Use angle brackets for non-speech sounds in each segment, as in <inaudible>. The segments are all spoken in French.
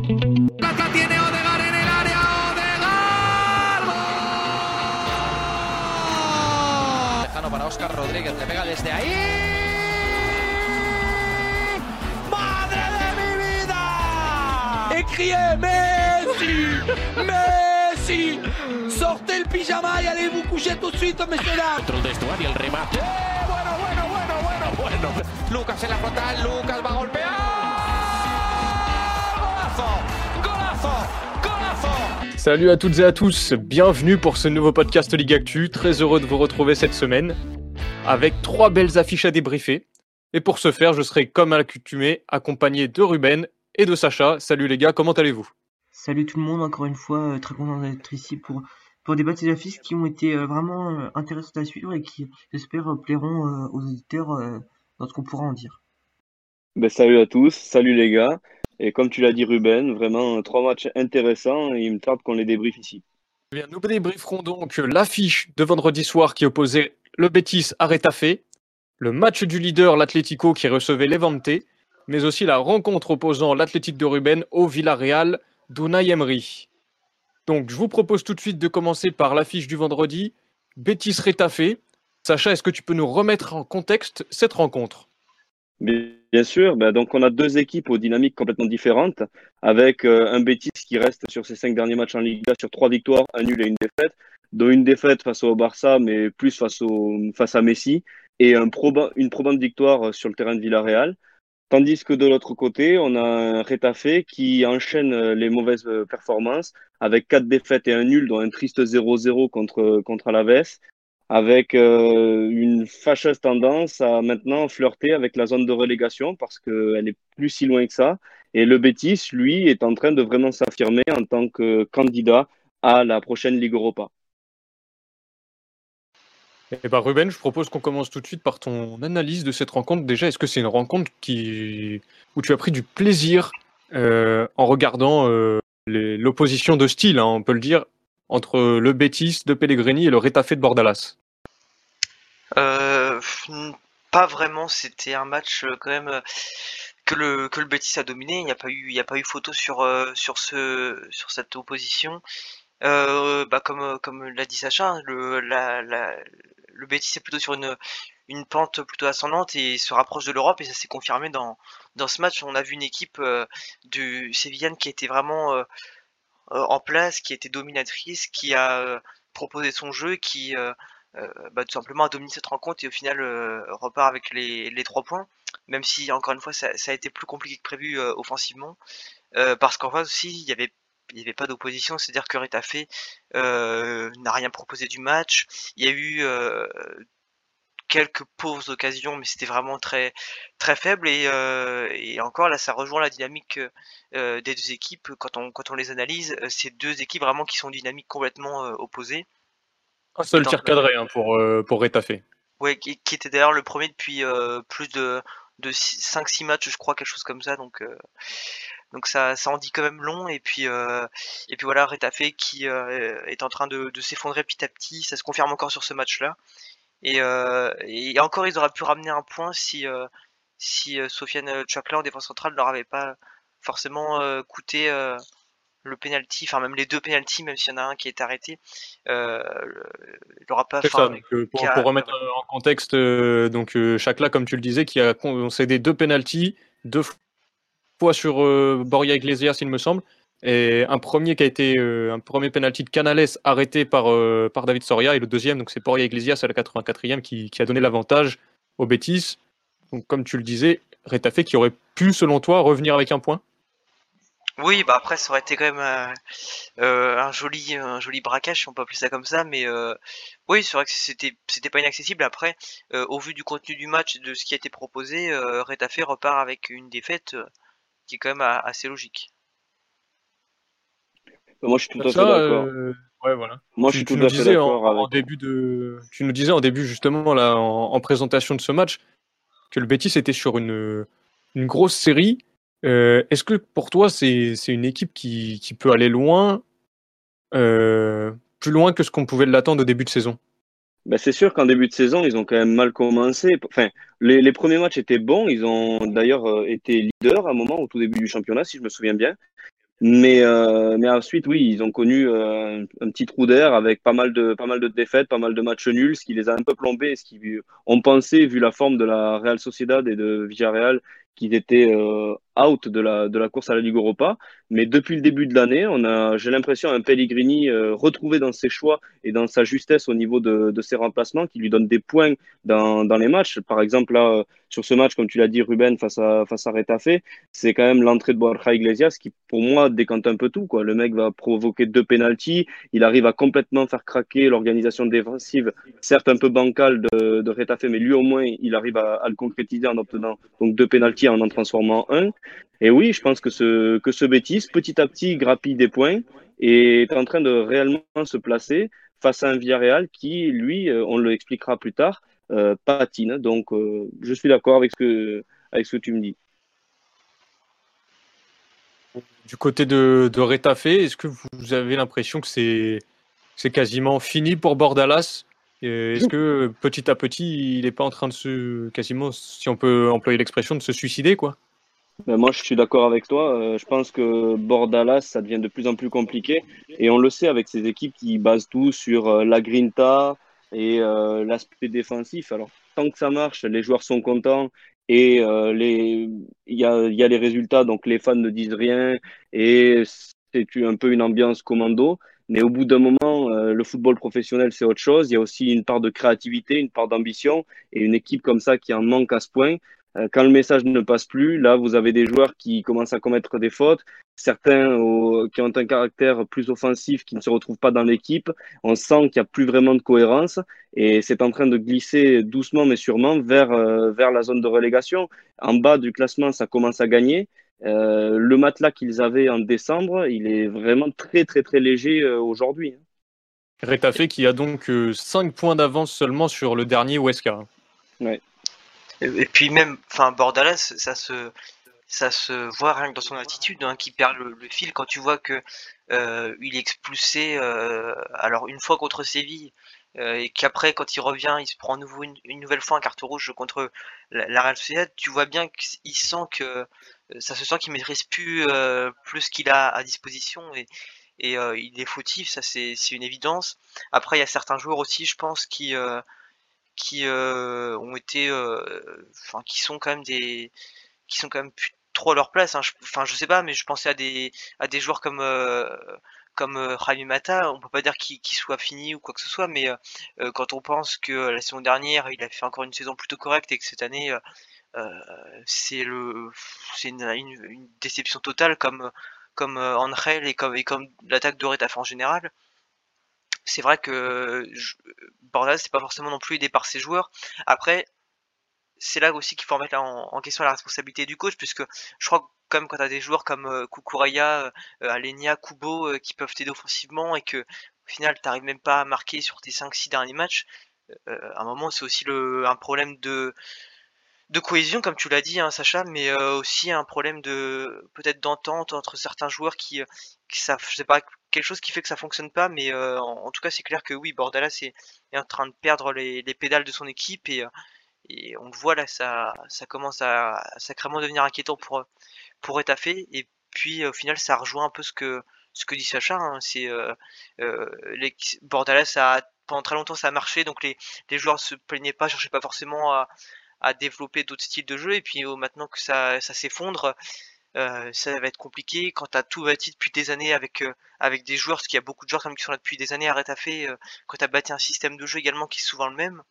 Tiene Odegaard en el área. Odegaard. ¡Gol! Lejano para Oscar Rodríguez, le pega desde ahí. ¡Madre de mi criez Messi Messi Sortez le pyjama y allez vous coucher tout de suite, messieurs dames Dentro del vestuario el remate. Eh, Bueno, bueno, bueno, bueno, bueno Lucas en la frontal, Lucas va a golpear. Salut à toutes et à tous, bienvenue pour ce nouveau podcast Ligue Actu. Très heureux de vous retrouver cette semaine avec trois belles affiches à débriefer. Et pour ce faire, je serai comme à l'accoutumée accompagné de Ruben et de Sacha. Salut les gars, comment allez-vous? Salut tout le monde, encore une fois, euh, très content d'être ici pour, pour débattre ces affiches qui ont été euh, vraiment euh, intéressantes à suivre et qui, j'espère, plairont aux auditeurs dans ce qu'on pourra en dire. Ben, salut à tous, salut les gars. Et comme tu l'as dit Ruben, vraiment trois matchs intéressants et il me tarde qu'on les débriefe ici. Eh bien, Nous débrieferons donc l'affiche de vendredi soir qui opposait le Betis à Retafe, le match du leader l'Atlético qui recevait Levante, mais aussi la rencontre opposant l'Athletic de Ruben au Villarreal d'Unai Emery. Donc je vous propose tout de suite de commencer par l'affiche du vendredi, Betis Retafe. Sacha, est-ce que tu peux nous remettre en contexte cette rencontre? Bien bien sûr, ben, donc on a deux équipes aux dynamiques complètement différentes, avec euh, un Betis qui reste sur ses cinq derniers matchs en Liga sur trois victoires, un nul et une défaite, dont une défaite face au Barça, mais plus face, au, face à Messi, et une probante victoire sur le terrain de Villarreal. Tandis que de l'autre côté, on a un Retafe qui enchaîne euh, les mauvaises euh, performances avec quatre défaites et un nul, dont un triste 0-0 contre, contre Alaves, avec euh, une fâcheuse tendance à maintenant flirter avec la zone de relégation parce qu'elle est plus si loin que ça. Et le Betis, lui, est en train de vraiment s'affirmer en tant que candidat à la prochaine Ligue Europa. Eh ben Ruben, je propose qu'on commence tout de suite par ton analyse de cette rencontre. Déjà, est-ce que c'est une rencontre qui... où tu as pris du plaisir euh, en regardant euh, l'opposition de style, hein, on peut le dire, entre le Betis de Pellegrini et le Retafe de Bordalas Euh, pas vraiment, c'était un match euh, quand même euh, que le que le Betis a dominé. Il n'y a pas eu a pas eu photo sur sur ce sur cette opposition. Bah comme comme l'a dit Sacha, hein, le la, le Betis est plutôt sur une une pente plutôt ascendante et se rapproche de l'Europe et ça s'est confirmé dans dans ce match. On a vu une équipe euh, du Sévillane qui était vraiment en place, qui était dominatrice, qui a euh, proposé son jeu, qui euh, euh, bah, tout simplement a dominé cette rencontre et au final euh, repart avec les, trois points, même si encore une fois ça, a été plus compliqué que prévu euh, offensivement, euh, parce qu'en face aussi il y avait pas d'opposition, c'est-à-dire que Retafe euh, n'a rien proposé du match. Il y a eu euh, quelques pauvres occasions, mais c'était vraiment très très faible et, euh, et encore là ça rejoint la dynamique euh, des deux équipes quand on quand on les analyse, euh, c'est deux équipes vraiment qui sont dynamiques complètement euh, opposées. Un seul tir cadré hein, pour, pour Retafe. Ouais, qui, qui était d'ailleurs le premier depuis plus de, de 5-6 matchs, je crois, quelque chose comme ça. Donc, donc ça, ça en dit quand même long. Et puis, euh, et puis voilà, Retafe qui euh, est en train de, de s'effondrer petit à petit. Ça se confirme encore sur ce match-là. Et, euh, et encore, ils auraient pu ramener un point si, euh, si euh, Sofiane Chakla en défense centrale leur avait pas forcément coûté le penalty, enfin même les deux penalties, même s'il y en a un qui est arrêté. Euh, il aura pas. Ça, donc, euh, pour, qui a- pour remettre en contexte, euh, donc Chakla, comme tu le disais, qui a concédé deux pénalties, deux fois sur Borja Iglesias, il me semble, et un premier qui a été euh, un premier penalty de Canales arrêté par, euh, par David Soria, et le deuxième, donc c'est Borja Iglesias à la 84e qui, qui a donné l'avantage au Betis. Donc comme tu le disais, Retafe qui aurait pu, selon toi, revenir avec un point? Oui, bah après ça aurait été quand même euh, un joli un joli braquage si on peut appeler ça comme ça, mais oui c'est vrai que c'était c'était pas inaccessible. Après, au vu du contenu du match et de ce qui a été proposé, Retafe repart avec une défaite qui est quand même assez logique. Moi, je suis tout à fait d'accord. euh, ouais, voilà. Moi, tu, je suis tout à fait en, début de, tu nous disais en début justement là en, en présentation de ce match que le Betis était sur une, une grosse série. Euh, Est-ce que pour toi c'est une équipe qui, qui peut aller loin, euh, plus loin que ce qu'on pouvait l'attendre au début de saison? Ben, c'est sûr qu'en début de saison, ils ont quand même mal commencé. Enfin, les, les premiers matchs étaient bons. Ils ont d'ailleurs été leaders à un moment au tout début du championnat, si je me souviens bien. Mais, euh, mais ensuite, oui, ils ont connu euh, un, petit trou d'air avec pas mal, de, pas mal de défaites, pas mal de matchs nuls, ce qui les a un peu plombés. Ce qui, on pensait, vu la forme de la Real Sociedad et de Villarreal, qu'ils étaient euh, out de la, de la course à la Ligue Europa. Mais depuis le début de l'année, on a, j'ai l'impression, un Pellegrini euh, retrouvé dans ses choix et dans sa justesse au niveau de, de ses remplacements, qui lui donne des points dans, dans les matchs. Par exemple, là, sur ce match, comme tu l'as dit, Ruben, face à, face à Retafe, c'est quand même l'entrée de Borja Iglesias qui, pour moi, décante un peu tout. Quoi. Le mec va provoquer deux pénalties, il arrive à complètement faire craquer l'organisation défensive, certes un peu bancale de, de Retafe, mais lui au moins, il arrive à, à le concrétiser en obtenant donc deux pénalties en en transformant un. Et oui, je pense que ce, que ce bêtise, petit à petit, grappille des points et est en train de réellement se placer face à un Villarreal qui, lui, euh, on le expliquera plus tard, euh, patine. Donc, euh, je suis d'accord avec, ce que, avec ce que tu me dis. Du côté de, de est-ce que vous avez l'impression que c'est, c'est quasiment fini pour Bordalas? Est-ce que petit à petit, il n'est pas en train de se, quasiment, si on peut employer l'expression, de se suicider quoi? Ben moi, je suis d'accord avec toi. Euh, je pense que Bordalas, ça devient de plus en plus compliqué. Et on le sait avec ces équipes qui basent tout sur euh, la grinta et euh, l'aspect défensif. Alors, tant que ça marche, les joueurs sont contents et il y a, les résultats, donc les fans ne disent rien et c'est un peu une ambiance commando. Mais au bout d'un moment, le football professionnel, c'est autre chose. Il y a aussi une part de créativité, une part d'ambition. Et une équipe comme ça qui en manque à ce point, quand le message ne passe plus, là, vous avez des joueurs qui commencent à commettre des fautes, certains au, qui ont un caractère plus offensif qui ne se retrouvent pas dans l'équipe. On sent qu'il n'y a plus vraiment de cohérence et c'est en train de glisser doucement mais sûrement vers, euh, vers la zone de relégation. En bas du classement, ça commence à gagner. Euh, le matelas qu'ils avaient en décembre, il est vraiment très très très léger euh, aujourd'hui. Retafe qui a donc 5 points d'avance seulement sur le dernier Huesca. Ouais. Et puis même, enfin Bordalas, ça se, ça se voit rien que dans son attitude, hein, qui perd le, fil quand tu vois que euh, il est expulsé. Euh, alors une fois contre Séville euh, et qu'après quand il revient, il se prend nouveau une, nouvelle fois un carte rouge contre la, la Real Sociedad. Tu vois bien qu'il sent que euh, ça se sent qu'il maîtrise plus euh, plus qu'il a à disposition et et il est fautif, ça c'est une évidence. Après il y a certains joueurs aussi, je pense, qui qui euh, ont été, euh, enfin, qui sont quand même des, qui sont quand même plus trop à leur place. Hein. Je, enfin, je sais pas, mais je pensais à des, à des joueurs comme euh, comme Jaime Mata, on peut pas dire qu'il qu soit fini ou quoi que ce soit, mais quand on pense que la saison dernière, il a fait encore une saison plutôt correcte et que cette année, c'est le, c'est une, déception totale comme comme Angel et comme et comme l'attaque de en général c'est vrai que Bordeaux c'est pas forcément non plus aidé par ses joueurs. Après, c'est là aussi qu'il faut remettre en, question la responsabilité du coach, puisque je crois que même quand tu as des joueurs comme euh, Kukuraya, euh, Alenia, Kubo euh, qui peuvent t'aider offensivement et que au final t'arrives même pas à marquer sur tes 5-6 derniers matchs, euh, à un moment c'est aussi le, un problème de de cohésion comme tu l'as dit hein, Sacha mais euh, aussi un problème de peut-être d'entente entre certains joueurs qui, qui savent je sais pas quelque chose qui fait que ça fonctionne pas mais euh, en, tout cas c'est clair que oui Bordalas est, en train de perdre les, les pédales de son équipe et, et on le voit là ça ça commence à, sacrément devenir inquiétant pour pour étaffer et puis au final ça rejoint un peu ce que ce que dit Sacha hein, c'est euh, les Bordalas a pendant très longtemps ça a marché donc les, les joueurs se plaignaient pas cherchaient pas forcément à à développer d'autres styles de jeu. Et puis oh, maintenant que ça, ça s'effondre euh, ça va être compliqué. Quand t'as tout bâti depuis des années avec euh, avec des joueurs parce qu'il y a beaucoup de joueurs comme qui sont là depuis des années arrête à fait euh, quand t'as bâti un système de jeu également qui est souvent le même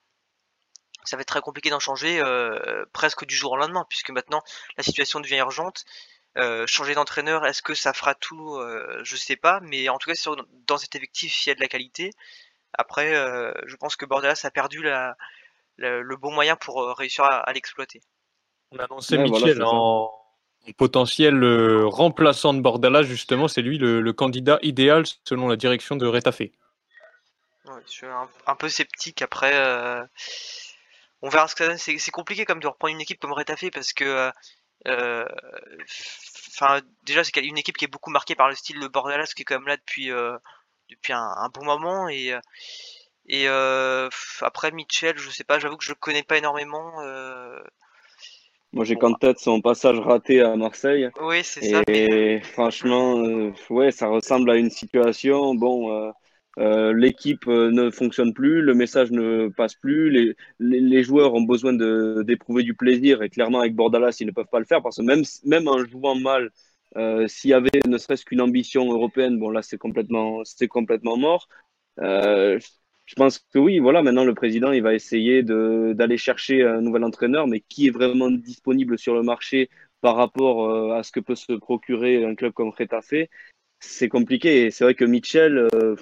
ça va être très compliqué d'en changer euh, presque du jour au lendemain puisque maintenant la situation devient urgente. Euh, changer d'entraîneur est-ce que ça fera tout je sais pas mais en tout cas dans cet effectif il y a de la qualité. Après je pense que Bordeaux a perdu la le, le, bon moyen pour euh, réussir à, à l'exploiter. On a annoncé ouais, Michel voilà, en, en, potentiel euh, remplaçant de Bordala, justement, c'est lui le, le, candidat idéal selon la direction de Retafe. Ouais, je suis un, un, peu sceptique après. Euh, on verra ce que ça donne. C'est compliqué comme de reprendre une équipe comme Retafe parce que. Euh, enfin, déjà, c'est une équipe qui est beaucoup marquée par le style de Bordalas qui est quand même là depuis, depuis un, un, bon moment et et euh, après Mitchell, je sais pas, j'avoue que je le connais pas énormément. Euh, Moi, j'ai qu'en tête son passage raté à Marseille. Oui, c'est ça. Et franchement, euh, ouais, ça ressemble à une situation. Bon, l'équipe ne fonctionne plus, le message ne passe plus, les, les, les joueurs ont besoin de d'éprouver du plaisir et clairement avec Bordalas, ils ne peuvent pas le faire parce que même, même en jouant mal, s'il y avait ne serait-ce qu'une ambition européenne, bon là c'est complètement, c'est complètement mort. Euh, je pense que oui, voilà, maintenant le président il va essayer de d'aller chercher un nouvel entraîneur, mais qui est vraiment disponible sur le marché par rapport euh, à ce que peut se procurer un club comme Retafe, c'est compliqué. Et c'est vrai que Mitchell, euh,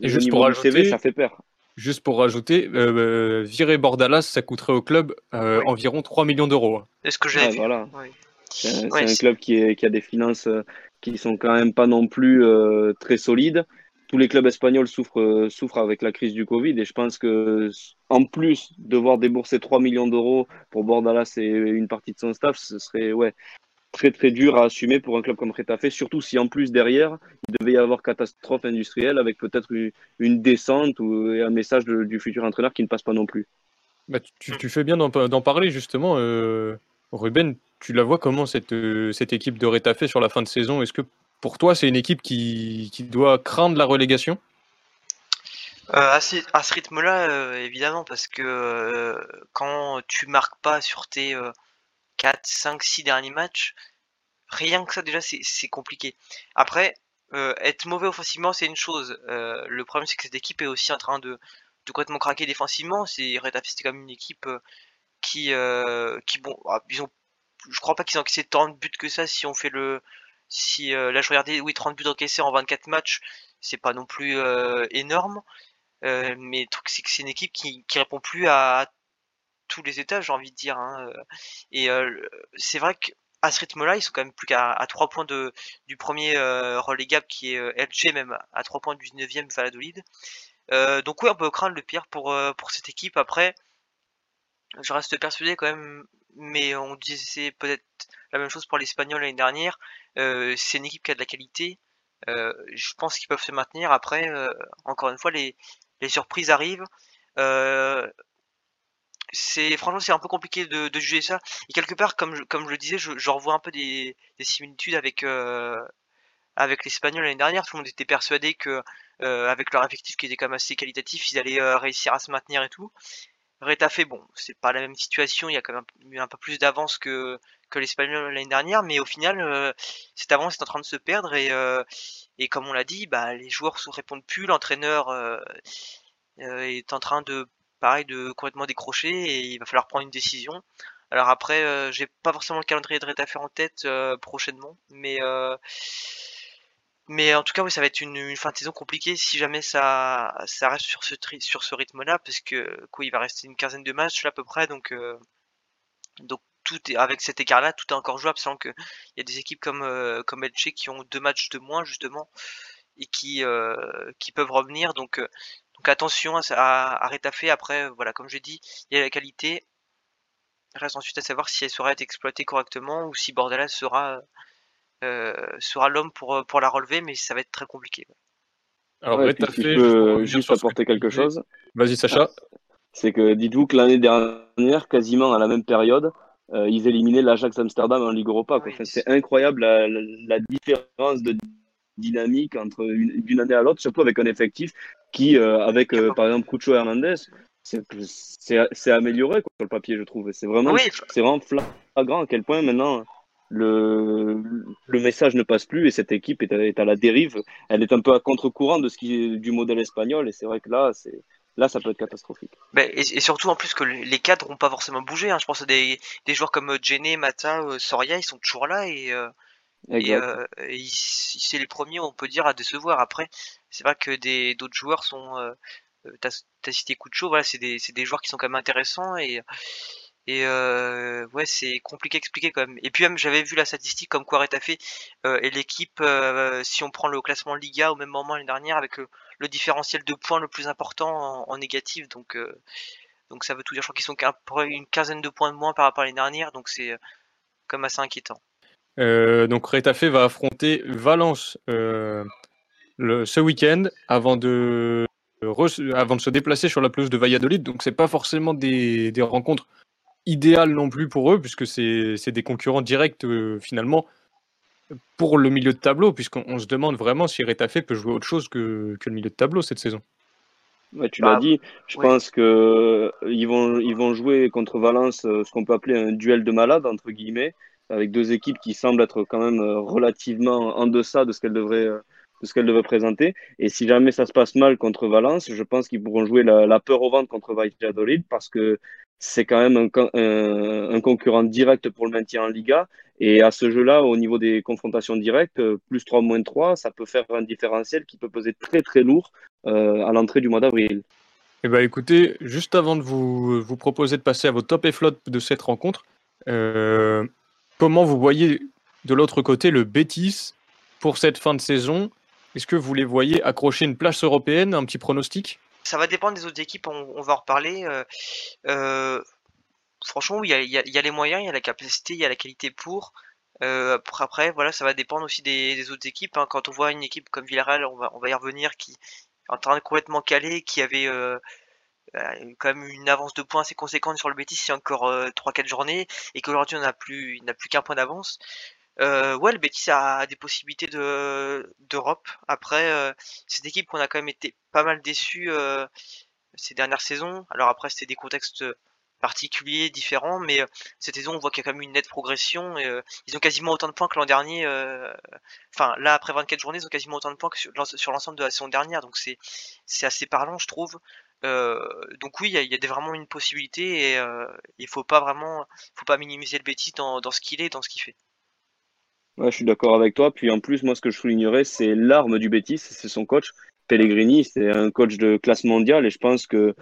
Et juste pour du CV, rajouter- ça fait peur. Juste pour rajouter, euh, virer Bordalas, ça coûterait au club euh, Oui. environ 3 millions d'euros. hein. C'est ce que Ouais, vu. voilà. Oui. C'est un, Ouais, club qui, est, qui a des finances euh, qui sont quand même pas non plus euh, très solides. Tous les clubs espagnols souffrent, euh, souffrent avec la crise du Covid et je pense que en plus devoir débourser 3 millions d'euros pour Bordalas et une partie de son staff, ce serait ouais, très très dur à assumer pour un club comme Retafe, surtout si en plus derrière il devait y avoir catastrophe industrielle avec peut-être une, descente ou un message du futur entraîneur qui ne passe pas non plus. Bah, tu, fais bien d'en d'en parler justement. euh, Ruben, tu la vois comment cette, euh, cette équipe de Retafe sur la fin de saison? Est-ce que pour toi c'est une équipe qui, doit craindre la relégation? Euh, à, ce, à ce rythme-là, euh, évidemment, parce que euh, quand tu marques pas sur tes euh, 4, 5, 6 derniers matchs, rien que ça déjà c'est compliqué. Après, être mauvais offensivement c'est une chose. Le problème c'est que cette équipe est aussi en train de, de complètement craquer défensivement. C'est c'était quand une équipe qui, qui bon, ah, ils ont, je crois pas qu'ils ont encaissé tant de buts que ça. Si on fait le, si euh, là je regardais, oui 30 buts encaissés en 24 matchs, c'est pas non plus euh, énorme. Euh, mais le truc c'est que c'est une équipe qui, qui répond plus à, à tous les étages, j'ai envie de dire. Hein. Et c'est vrai qu'à ce rythme-là, ils sont quand même plus qu'à à 3 points de, du premier relégable qui est LG, même à 3 points du 9e Valladolid. Donc oui, on peut craindre le pire pour, pour cette équipe. Après, je reste persuadé quand même, mais on disait peut-être la même chose pour l'Espagnol l'année dernière. Euh, c'est une équipe qui a de la qualité. Euh, je pense qu'ils peuvent se maintenir. Après, euh, encore une fois, les, surprises arrivent. C'est franchement c'est un peu compliqué de, juger ça. Et quelque part, comme je, je le disais, je, revois un peu des, des similitudes avec avec l'Espagnol l'année dernière. Tout le monde était persuadé que avec leur effectif qui était quand même assez qualitatif, ils allaient réussir à se maintenir et tout. Retafe, bon, c'est pas la même situation. Il y a quand même eu un peu plus d'avance que que l'Espagnol l'année dernière, mais au final, euh, cette avance est en train de se perdre et euh, et comme on l'a dit, bah les joueurs se répondent plus, l'entraîneur euh, euh, est en train de pareil de complètement décrocher et il va falloir prendre une décision. Alors après, j'ai pas forcément le calendrier de Retafe en tête prochainement, mais mais en tout cas, oui, ça va être une, fin de saison compliquée si jamais ça ça reste sur ce sur ce rythme-là, parce que quoi, il va rester une quinzaine de matchs là, à peu près, donc donc tout est avec cet écart-là, tout est encore jouable, sachant que il y a des équipes comme euh, comme Elche qui ont deux matchs de moins justement et qui euh, qui peuvent revenir, donc euh, donc attention à, ça- à, à Retafe. Après, voilà, comme je dis, il y a la qualité. Reste ensuite à savoir si elle sera être exploitée correctement ou si Bordalas sera euh, sera l'homme pour pour la relever, mais ça va être très compliqué. Alors Ouais, si je juste pour peux juste que apporter quelque chose, Vas-y Sacha. c'est que dites-vous que l'année dernière, quasiment à la même période, euh, ils éliminaient l'Ajax Amsterdam en Ligue Europa. quoi. Oui. Enfin, c'est incroyable la, la- la différence de dynamique entre une- d'une année à l'autre, surtout avec un effectif qui, euh, avec euh, par exemple Cucho Hernandez, c'est amélioré quoi, sur le papier, je trouve. C'est vraiment, Oui. c'est vraiment flagrant à quel point maintenant le, le message ne passe plus et cette équipe est à, est à la dérive. Elle est un peu à contre-courant de ce qui est du modèle espagnol et c'est vrai que là, c'est là, ça peut être catastrophique. Et, et surtout en plus que les cadres n'ont pas forcément bougé. Hein. Je pense à des, des joueurs comme Jenné, Mata, euh, Soria, ils sont toujours là et, euh, et, euh, et c'est les premiers, on peut dire, à décevoir. Après, c'est vrai que des d'autres joueurs sont. Euh, euh, t'as cité Cucho, voilà, c'est des, c'est des joueurs qui sont quand même intéressants et et euh, ouais, c'est compliqué à expliquer quand même. Et puis même, j'avais vu la statistique comme quoi Retafe euh, et l'équipe, euh, si on prend le classement Liga au même moment l'année dernière, avec le, le différentiel de points le plus important en, négatif, donc euh, donc ça veut tout dire. Je crois qu'ils sont une quinzaine de points de moins par rapport à l'année dernière, donc c'est euh, comme assez inquiétant. Euh, donc Retafe va affronter Valence le, ce week-end avant de, avant de se déplacer sur la pelouse de Valladolid. Donc c'est pas forcément des, des rencontres idéal non plus pour eux, puisque c'est des concurrents directs finalement pour le milieu de tableau, puisqu'on on se demande vraiment si Retafe peut jouer autre chose que, que le milieu de tableau cette saison. Ouais, tu Bah, l'as dit, je pense que euh, ils vont, ils vont jouer contre Valence euh, ce qu'on peut appeler un duel de malades, entre guillemets, avec deux équipes qui semblent être quand même euh, relativement en deçà de ce qu'elles devraient, de ce qu'elles devraient présenter. Et si jamais ça se passe mal contre Valence, je pense qu'ils pourront jouer la, la peur au ventre contre Valladolid parce que c'est quand même un, con- un, concurrent direct pour le maintien en Liga. Et à ce jeu-là, au niveau des confrontations directes, euh, plus 3, moins 3, ça peut faire un différentiel qui peut peser très très lourd euh, à l'entrée du mois d'avril. Eh ben, écoutez, juste avant de vous, proposer de passer à vos top et flop de cette rencontre, euh, comment vous voyez de l'autre côté le Betis pour cette fin de saison? Est-ce que vous les voyez accrocher une place européenne Un petit pronostic? Ça va dépendre des autres équipes, on, va en reparler. euh, euh, franchement, il y a, les moyens, il y a la capacité, il y a la qualité pour. Euh, après, voilà, ça va dépendre aussi des, autres équipes. hein. Quand on voit une équipe comme Villarreal, on va, on va y revenir, qui est en train de complètement caler, qui avait quand même une avance de points assez conséquente sur le Betis il y a encore euh, 3-4 journées, et qu'aujourd'hui on n'a plus, il n'a plus qu'un point d'avance. Euh, ouais, le Betis a des possibilités de d'Europe. Après, euh, c'est une équipe qu'on a quand même été pas mal déçus euh, ces dernières saisons. Alors après, c'était des contextes particuliers, différents, mais euh, cette saison, on voit qu'il y a quand même une nette progression. Et, euh, ils ont quasiment autant de points que l'an dernier. euh, Enfin, là, après 24 journées, ils ont quasiment autant de points que sur, l'en- sur l'ensemble de la saison dernière. Donc c'est c'est assez parlant, je trouve. Donc oui, il y a, vraiment une possibilité et il faut pas vraiment, faut pas minimiser le Betis dans, dans ce qu'il est, dans ce qu'il fait. Je suis d'accord avec toi. Puis en plus, moi, ce que je soulignerais, c'est l'arme du Betis, c'est son coach. Pellegrini, c'est un coach de classe mondiale et je pense que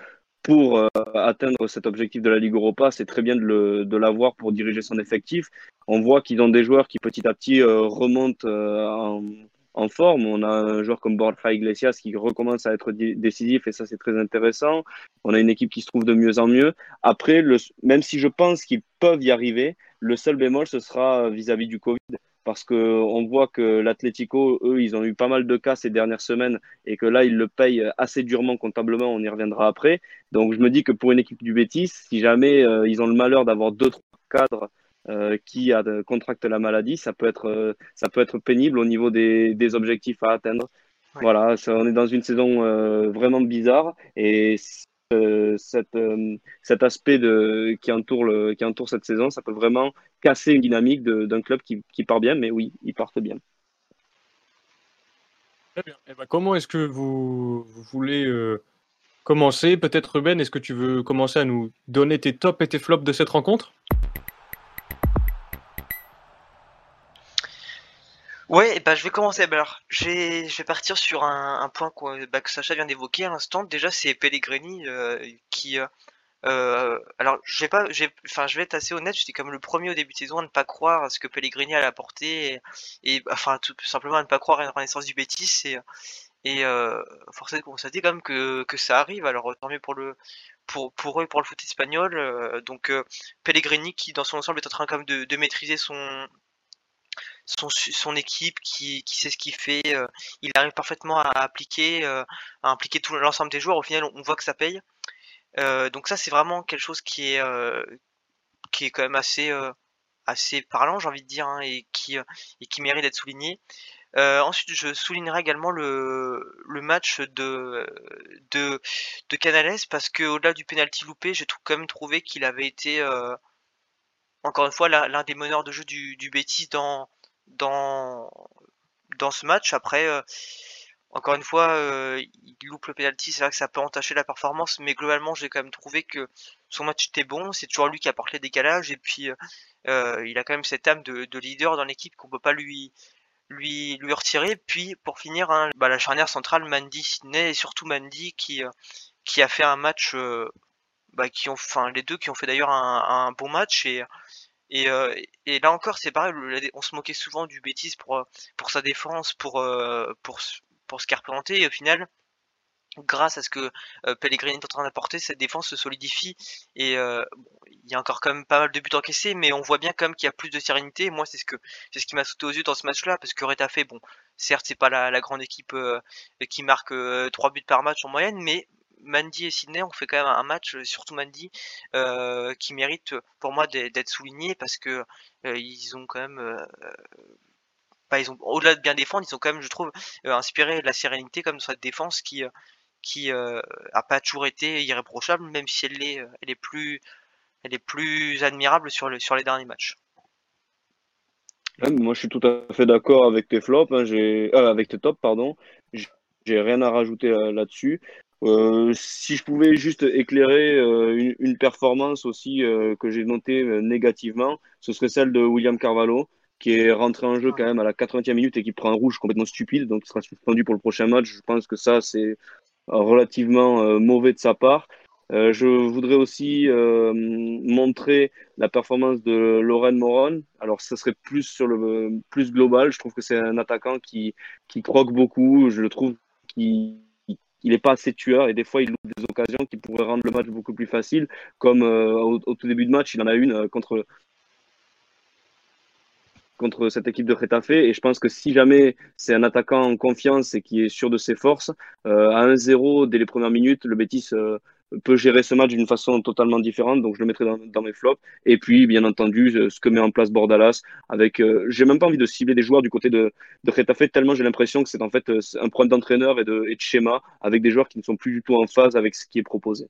pour euh, atteindre cet objectif de la Ligue Europa, c'est très bien de l'avoir pour diriger son effectif. On voit qu'ils ont des joueurs qui petit à petit euh, remontent euh, en, forme. On a un joueur comme Borja Iglesias qui recommence à être décisif et ça, c'est très intéressant. On a une équipe qui se trouve de mieux en mieux. Après, même si je pense qu'ils peuvent y arriver, le seul bémol, ce sera vis-à-vis du Covid parce que on voit que l'Atlético, eux, ils ont eu pas mal de cas ces dernières semaines et que là, ils le payent assez durement comptablement. On y reviendra après. Donc, je me dis que pour une équipe du Betis, si jamais euh, ils ont le malheur d'avoir deux, trois cadres euh, qui a, contractent la maladie, ça peut être, euh, ça peut être pénible au niveau des, des objectifs à atteindre. Ouais. Voilà, ça, on est dans une saison euh, vraiment bizarre et euh, euh, cet aspect qui, entoure cette saison, ça peut vraiment casser une dynamique d'un club qui, part bien, mais oui, ils partent bien. Très bien. Eh ben, comment est-ce que vous, vous voulez euh, commencer? Peut-être Ruben, est-ce que tu veux commencer à nous donner tes tops et tes flops de cette rencontre? Ouais, bah, je vais commencer. Bah, alors, je vais, partir sur un, point qu'on- bah, que Sacha vient d'évoquer à l'instant. Déjà, c'est Pellegrini euh, qui. euh, euh, alors, je vais pas, j'ai, enfin, je vais être assez honnête. J'étais comme le premier au début de saison à ne pas croire à ce que Pellegrini allait apporter, et, enfin, tout simplement à ne pas croire à une renaissance du Betis. Et, et euh, force de constater quand même que, que ça arrive. Alors, tant mieux pour le, pour, pour eux, pour le foot espagnol. Donc, Pellegrini qui, dans son ensemble, est en train quand même de maîtriser son son, équipe qui, sait ce qu'il fait, euh, il arrive parfaitement à appliquer, euh, à impliquer tout l'ensemble des joueurs. Au final, on, voit que ça paye. Euh, donc ça, c'est vraiment quelque chose qui est, qui est quand même assez, assez parlant, j'ai envie de dire, hein, et qui, mérite d'être souligné. Ensuite, je soulignerai également le, le match de, de, Canales parce que au-delà du penalty loupé, j'ai quand même trouvé qu'il avait été, encore une fois, l'un des meneurs de jeu du, du dans, dans, ce match. Après, euh, encore une fois, euh, il loupe le penalty, c'est vrai que ça peut entacher la performance, mais globalement, j'ai quand même trouvé que son match était bon. C'est toujours lui qui apporte les décalages, et puis euh, il a quand même cette âme de, de leader dans l'équipe qu'on peut pas lui lui lui retirer. Puis pour finir, hein, bah, la charnière centrale Mandy Sidney et surtout Mandy qui qui a fait un match, bah, qui ont, enfin les deux qui ont fait d'ailleurs un, un bon match et et, euh, et là encore, c'est pareil, on se moquait souvent du Betis pour, euh, pour sa défense, pour, euh, pour, pour ce qu'il représentait, et au final, grâce à ce que euh, Pellegrini est en train d'apporter, cette défense se solidifie, et euh, il y a encore quand même pas mal de buts encaissés, mais on voit bien quand même qu'il y a plus de sérénité, et moi c'est ce que c'est ce qui m'a sauté aux yeux dans ce match-là, parce que Retafe, bon, certes c'est pas la, la grande équipe euh, qui marque euh, 3 buts par match en moyenne, mais Mandy et Sydney ont fait quand même un match, surtout Mandy, euh, qui mérite pour moi d'être souligné parce que euh, ils ont quand même, euh, au-delà de bien défendre, ils ont quand même, je trouve, inspiré la sérénité comme cette défense qui qui a pas toujours été irréprochable, même si elle est, elle est plus, elle est plus admirable sur le sur les derniers matchs. moi, je suis tout à fait d'accord avec tes flops, hein, avec tes tops, pardon. J'ai rien à rajouter là-dessus. Euh, si je pouvais juste éclairer euh, une, performance aussi euh, que j'ai notée négativement, ce serait celle de William Carvalho, qui est rentré en jeu quand même à la 80e minute et qui prend un rouge complètement stupide, donc il sera suspendu pour le prochain match. Je pense que ça, c'est relativement mauvais de sa part. je voudrais aussi montrer la performance de Lorraine Moron. Alors, ce serait plus sur le plus global. Je trouve que c'est un attaquant qui, qui croque beaucoup. Je le trouve qui il n'est pas assez tueur et des fois il loupe des occasions qui pourraient rendre le match beaucoup plus facile. Comme euh, au, tout début de match, il en a une euh, contre contre cette équipe de Retafe et je pense que si jamais c'est un attaquant en confiance et qui est sûr de ses forces, euh, à 1-0 dès les premières minutes, le Betis peut gérer ce match d'une façon totalement différente, donc je le mettrai dans, mes flops. Et puis, bien entendu, euh, ce que met en place Bordalas, avec, euh, j'ai même pas envie de cibler des joueurs du côté de, de tellement j'ai l'impression que c'est en fait euh, un problème d'entraîneur et de, schéma, avec des joueurs qui ne sont plus du tout en phase avec ce qui est proposé.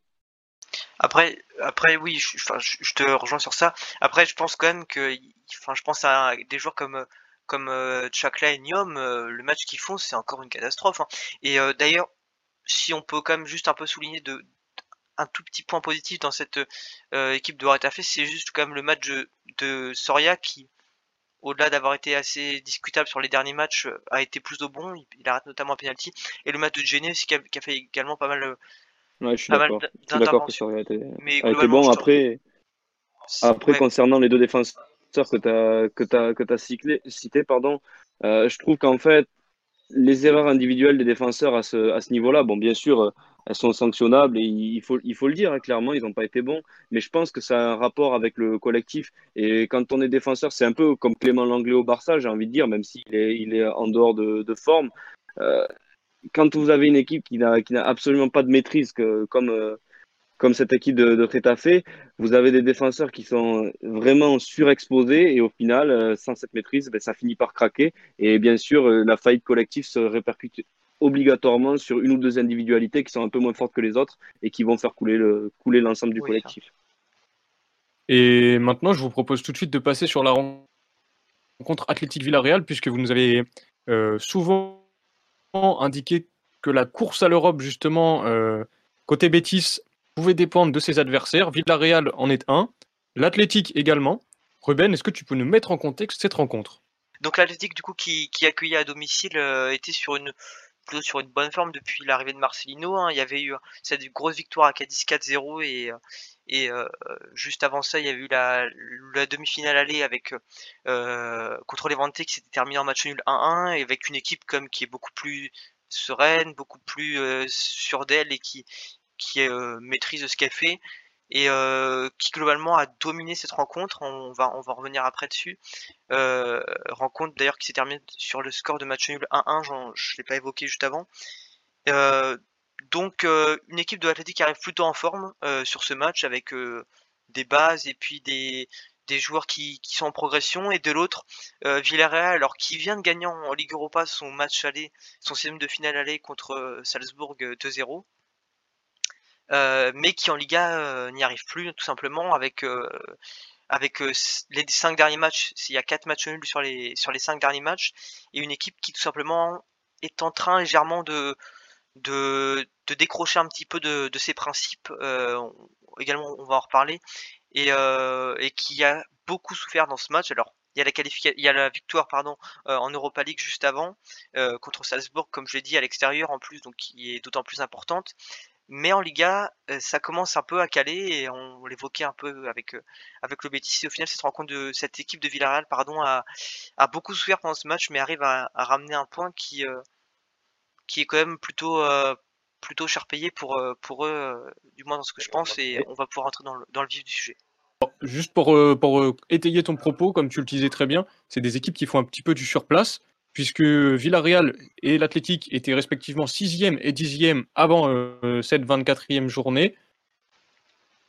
Après, après oui, je, te rejoins sur ça. Après, je pense quand même que, enfin, je pense à des joueurs comme comme Chakla et Niom, le match qu'ils font, c'est encore une catastrophe. Hein. Et d'ailleurs, si on peut quand même juste un peu souligner de, un tout petit point positif dans cette euh, équipe de Retafe, c'est juste quand même le match de, Soria qui, au-delà d'avoir été assez discutable sur les derniers matchs, a été plus de bon. Il, arrête notamment un penalty. Et le match de Genet qui a, fait également pas mal. Ouais, je suis d'accord. que Soria a été, bon. Après, après concernant les deux défenseurs que tu as, que que as cité, cité, pardon, euh, je trouve qu'en fait, les erreurs individuelles des défenseurs à ce, à ce niveau-là, bon, bien sûr, elles sont sanctionnables et il faut, il faut le dire, hein, clairement, ils n'ont pas été bons. Mais je pense que ça a un rapport avec le collectif. Et quand on est défenseur, c'est un peu comme Clément Langlais au Barça, j'ai envie de dire, même s'il est, il est en dehors de, de forme. Euh, quand vous avez une équipe qui n'a, absolument pas de maîtrise, que, comme, euh, comme cette équipe de, de vous avez des défenseurs qui sont vraiment surexposés et au final, euh, sans cette maîtrise, ben, ça finit par craquer. Et bien sûr, la faillite collective se répercute obligatoirement sur une ou deux individualités qui sont un peu moins fortes que les autres et qui vont faire couler le couler l'ensemble du collectif. Et maintenant, je vous propose tout de suite de passer sur la rencontre Athletic Villarreal, puisque vous nous avez euh, souvent indiqué que la course à l'Europe, justement, euh, côté Bétis, pouvait dépendre de ses adversaires. Villarreal en est un, l'Athletic également. Ruben, est-ce que tu peux nous mettre en contexte cette rencontre? Donc l'Athletic du coup qui, qui accueillait à domicile euh, était sur une sur une bonne forme depuis l'arrivée de Marcelino. Hein. Il y avait eu cette grosse victoire à Cadiz 4-0 et, et euh, juste avant ça, il y a eu la, demi-finale aller avec euh, contre Levante qui s'était terminé en match nul 1-1 et avec une équipe comme qui est beaucoup plus sereine, beaucoup plus euh, sûre d'elle et qui qui euh, maîtrise ce qu'elle fait et euh, qui globalement a dominé cette rencontre. On va, on va revenir après dessus. Euh, rencontre d'ailleurs qui s'est terminée sur le score de match nul 1-1, je l'ai pas évoqué juste avant. Euh, donc une équipe de l'Athletic qui arrive plutôt en forme sur ce match avec des bases et puis des, des joueurs qui, qui sont en progression et de l'autre Villarreal alors qui vient de gagner en, Ligue Europa son match aller son système de finale aller contre Salzbourg 2-0 euh, mais qui en Liga euh, n'y arrive plus tout simplement avec euh, les cinq derniers matchs, il y a quatre matchs nuls sur les sur cinq derniers matchs et une équipe qui tout simplement est en train légèrement de décrocher un petit peu de, ses principes. également, on va en reparler et, qui a beaucoup souffert dans ce match. Alors il y a la il y a la victoire pardon en Europa League juste avant contre Salzbourg, comme je l'ai dit à l'extérieur en plus, donc qui est d'autant plus importante. Mais en Liga, euh, ça commence un peu à caler et on l'évoquait un peu avec euh, avec le Betis. Et au final, cette rencontre de cette équipe de Villarreal, pardon, a, beaucoup souffert pendant ce match, mais arrive à, ramener un point qui euh, qui est quand même plutôt plutôt cher payé pour pour eux, du moins dans ce que je pense. Et on va pouvoir entrer dans le, dans le vif du sujet. Juste pour, pour étayer ton propos, comme tu le disais très bien, c'est des équipes qui font un petit peu du surplace. Puisque Villarreal et l'Athletic étaient respectivement 6e et 10e avant euh, cette 24e journée.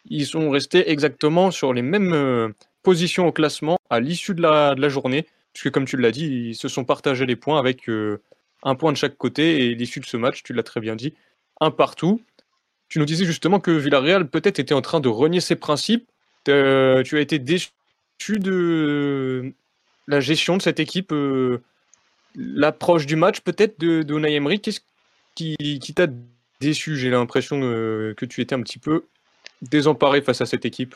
Ils sont restés exactement sur les mêmes euh, positions au classement à l'issue de la, journée, puisque comme tu l'as dit, ils se sont partagés les points avec euh, un point de chaque côté, et l'issue de ce match, tu l'as très bien dit, un partout. Tu nous disais justement que Villarreal peut-être était en train de renier ses principes. Tu as été déçu de la gestion de cette équipe, l'approche du match peut-être de, de Emery. Qu'est-ce qui, t'a déçu J'ai l'impression euh, que tu étais un petit peu désemparé face à cette équipe?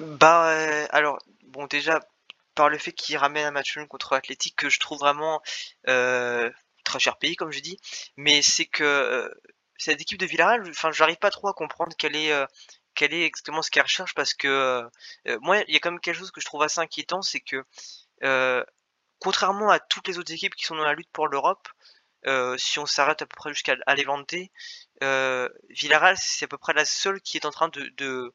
Bah, euh, alors, bon, déjà, par le fait qu'il ramène un match nul contre l'Athletic, que je trouve vraiment euh, très cher payé, comme je dis, mais c'est que cette équipe de Villarreal, enfin, j'arrive pas trop à comprendre quelle est, quelle est exactement ce qu'elle recherche, parce que moi, il y a quand même quelque chose que je trouve assez inquiétant, c'est que contrairement à toutes les autres équipes qui sont dans la lutte pour l'Europe, euh, si on s'arrête à peu près jusqu'à Levante, euh, Villarreal, c'est à peu près la seule qui est en train de, de,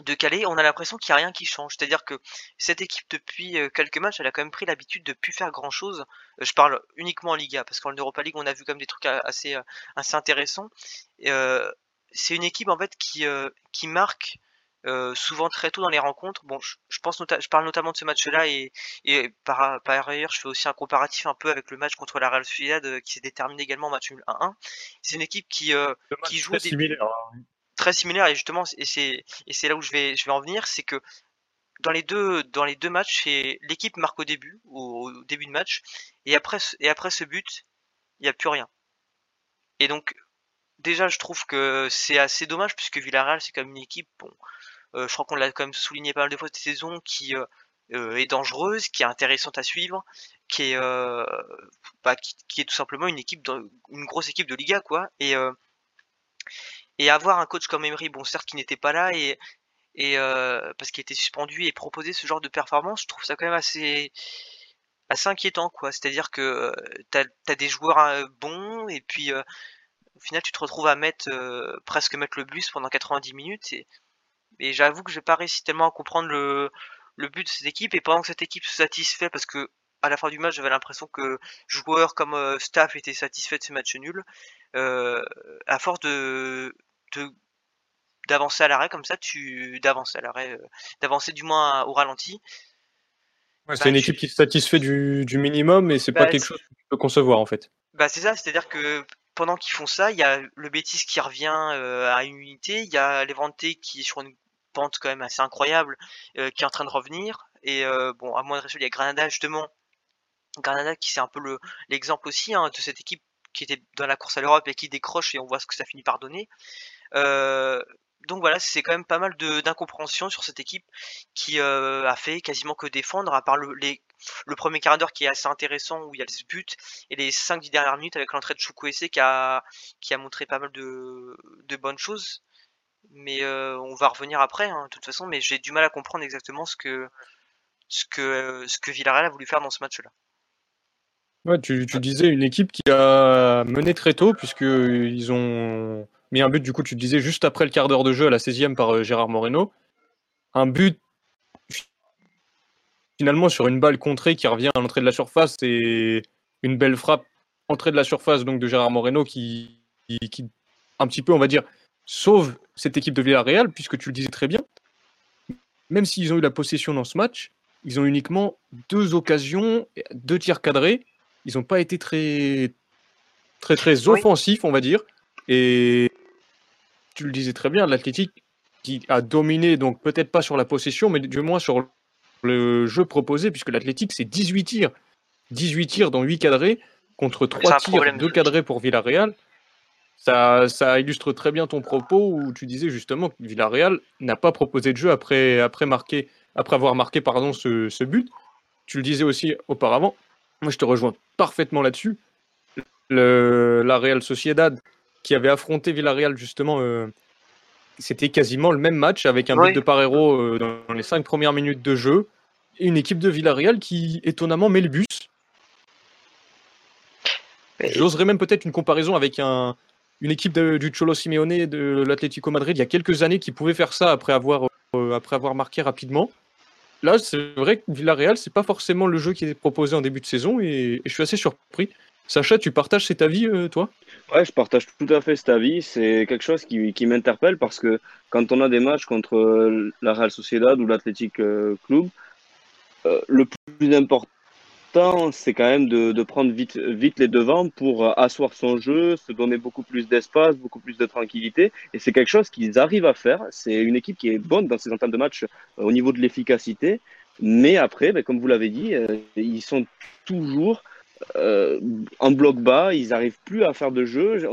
de caler. On a l'impression qu'il n'y a rien qui change. C'est-à-dire que cette équipe, depuis euh, quelques matchs, elle a quand même pris l'habitude de plus faire grand-chose. Euh, je parle uniquement en Liga, parce qu'en Europa League, on a vu comme des trucs a- assez, euh, assez intéressants. Euh, c'est une équipe en fait qui, euh, qui marque euh, souvent très tôt dans les rencontres. Bon, je, je pense je parle notamment de ce match-là et, et par, par ailleurs, je fais aussi un comparatif un peu avec le match contre la Real Sociedad euh, qui s'est déterminé également en match nul 1-1. C'est une équipe qui, euh, qui joue Très des- similaire. hein. très similaire et justement et c'est et c'est là où je vais je vais en venir c'est que dans les deux dans les deux matchs c'est l'équipe marque au début au, au début de match et après ce- et après ce but il y a plus rien et donc déjà je trouve que c'est assez dommage puisque Villarreal c'est quand même une équipe bon euh, je crois qu'on l'a quand même souligné pas mal de fois cette saison qui euh, euh, est dangereuse qui est intéressante à suivre qui est bah, qui, est tout simplement une équipe dans- une grosse équipe de Liga quoi et avoir un coach comme Emery, bon certes qui n'était pas là et parce qu'il était suspendu et proposer ce genre de performance, je trouve ça quand même assez assez inquiétant quoi. C'est-à-dire que t'as as des joueurs bons et puis au final tu te retrouves à mettre presque mettre le bus pendant 90 minutes et, et j'avoue que j'ai pas réussi tellement à comprendre le le but de cette équipe et pendant que cette équipe se satisfait parce que à la fin du match j'avais l'impression que joueurs comme euh, staff étaient satisfaits de ce match nul euh, à force de d'avancer à l'arrêt comme ça, tu d'avancer à l'arrêt, euh, d'avancer du moins au ralenti. Ouais, c'est Bah, une tu- équipe qui se satisfait du, du minimum et c'est pas Bah, quelque c'est- chose que tu peux concevoir en fait. Bah c'est ça, c'est-à-dire que pendant qu'ils font ça, il y a le Betis qui revient euh, à une unité, il y a Levante qui est sur une pente quand même assez incroyable, euh, qui est en train de revenir. Et euh, bon, à moindre échelle, il y a Granada justement, Granada qui c'est un peu le l'exemple aussi hein, de cette équipe qui était dans la course à l'Europe et qui décroche et on voit ce que ça finit par donner. Euh, donc voilà, c'est quand même pas mal de d'incompréhension sur cette équipe qui a fait quasiment que défendre, à part le, le premier quart d'heure qui est assez intéressant où il y a ce but et les 5-10 dernières minutes avec l'entrée de Chukwueze qui a qui a montré pas mal de, de bonnes choses. Mais euh, on va revenir après, hein, de toute façon. Mais j'ai du mal à comprendre exactement ce que ce que ce que Villarreal a voulu faire dans ce match-là. Tu, disais une équipe qui a mené très tôt, puisqu'ils ont mis un but, du coup, tu disais juste après le quart d'heure de jeu à la 16e par euh, Gérard Moreno. Un but finalement sur une balle contrée qui revient à l'entrée de la surface et une belle frappe entrée de la surface donc de Gérard Moreno qui, qui, un petit peu, on va dire, sauve cette équipe de Villarreal, puisque tu le disais très bien. Même s'ils ont eu la possession dans ce match, ils ont uniquement deux occasions, deux tirs cadrés ils n'ont pas été très, très, très offensifs, on va dire. Et tu le disais très bien, l'Athletic qui a dominé, donc peut-être pas sur la possession, mais du moins sur le jeu proposé, puisque l'Athletic, c'est 18 tirs. 18 tirs dans 8 cadrés, contre 3 un tirs, problème, 2 ce cadrés pour Villarreal. Ça, ça illustre très bien ton propos où tu disais justement que Villarreal n'a pas proposé de jeu après, après, marquer, après avoir marqué pardon, ce, ce but. Tu le disais aussi auparavant, moi, je te rejoins parfaitement là-dessus. La Real Sociedad, qui avait affronté Villarreal, justement, euh, c'était quasiment le même match avec un Oui. but de Parero euh, dans les cinq premières minutes de jeu. Et une équipe de Villarreal qui, étonnamment, met le bus. J'oserais même peut-être une comparaison avec un, une équipe du Cholo Simeone de l'Atlético Madrid il y a quelques années qui pouvait faire ça après avoir, euh, après avoir marqué rapidement. là, c'est vrai que Villarreal, c'est pas forcément le jeu qui est proposé en début de saison et, je suis assez surpris. Sacha, tu partages cet avis, euh, toi? Ouais, je partage tout à fait cet avis. C'est quelque chose qui, qui m'interpelle parce que quand on a des matchs contre euh, la Real Sociedad ou l'Athletic Club, le plus important, c'est quand même de, prendre vite, les devants pour euh, asseoir son jeu, se donner beaucoup plus d'espace, beaucoup plus de tranquillité. Et c'est quelque chose qu'ils arrivent à faire. C'est une équipe qui est bonne dans ses entames de match euh, au niveau de l'efficacité. Mais après, ben, comme vous l'avez dit, euh, ils sont toujours en bloc bas. Ils n'arrivent plus à faire de jeu.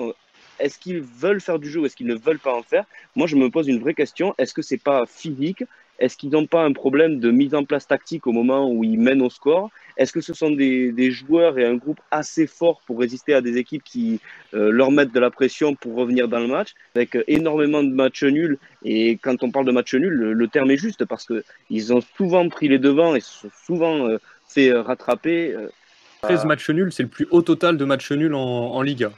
Est-ce qu'ils veulent faire du jeu ou est-ce qu'ils ne veulent pas en faire? Moi, je me pose une vraie question. Est-ce que c'est pas physique Est-ce qu'ils n'ont pas un problème de mise en place tactique au moment où ils mènent au score? Est-ce que ce sont des, des joueurs et un groupe assez fort pour résister à des équipes qui euh, leur mettent de la pression pour revenir dans le match avec euh, énormément de matchs nuls? Et quand on parle de matchs nuls, le, le terme est juste parce que ils ont souvent pris les devants et se sont souvent euh, fait rattraper. Euh, 13 matchs nuls, c'est le plus haut total de matchs nuls en, en Liga.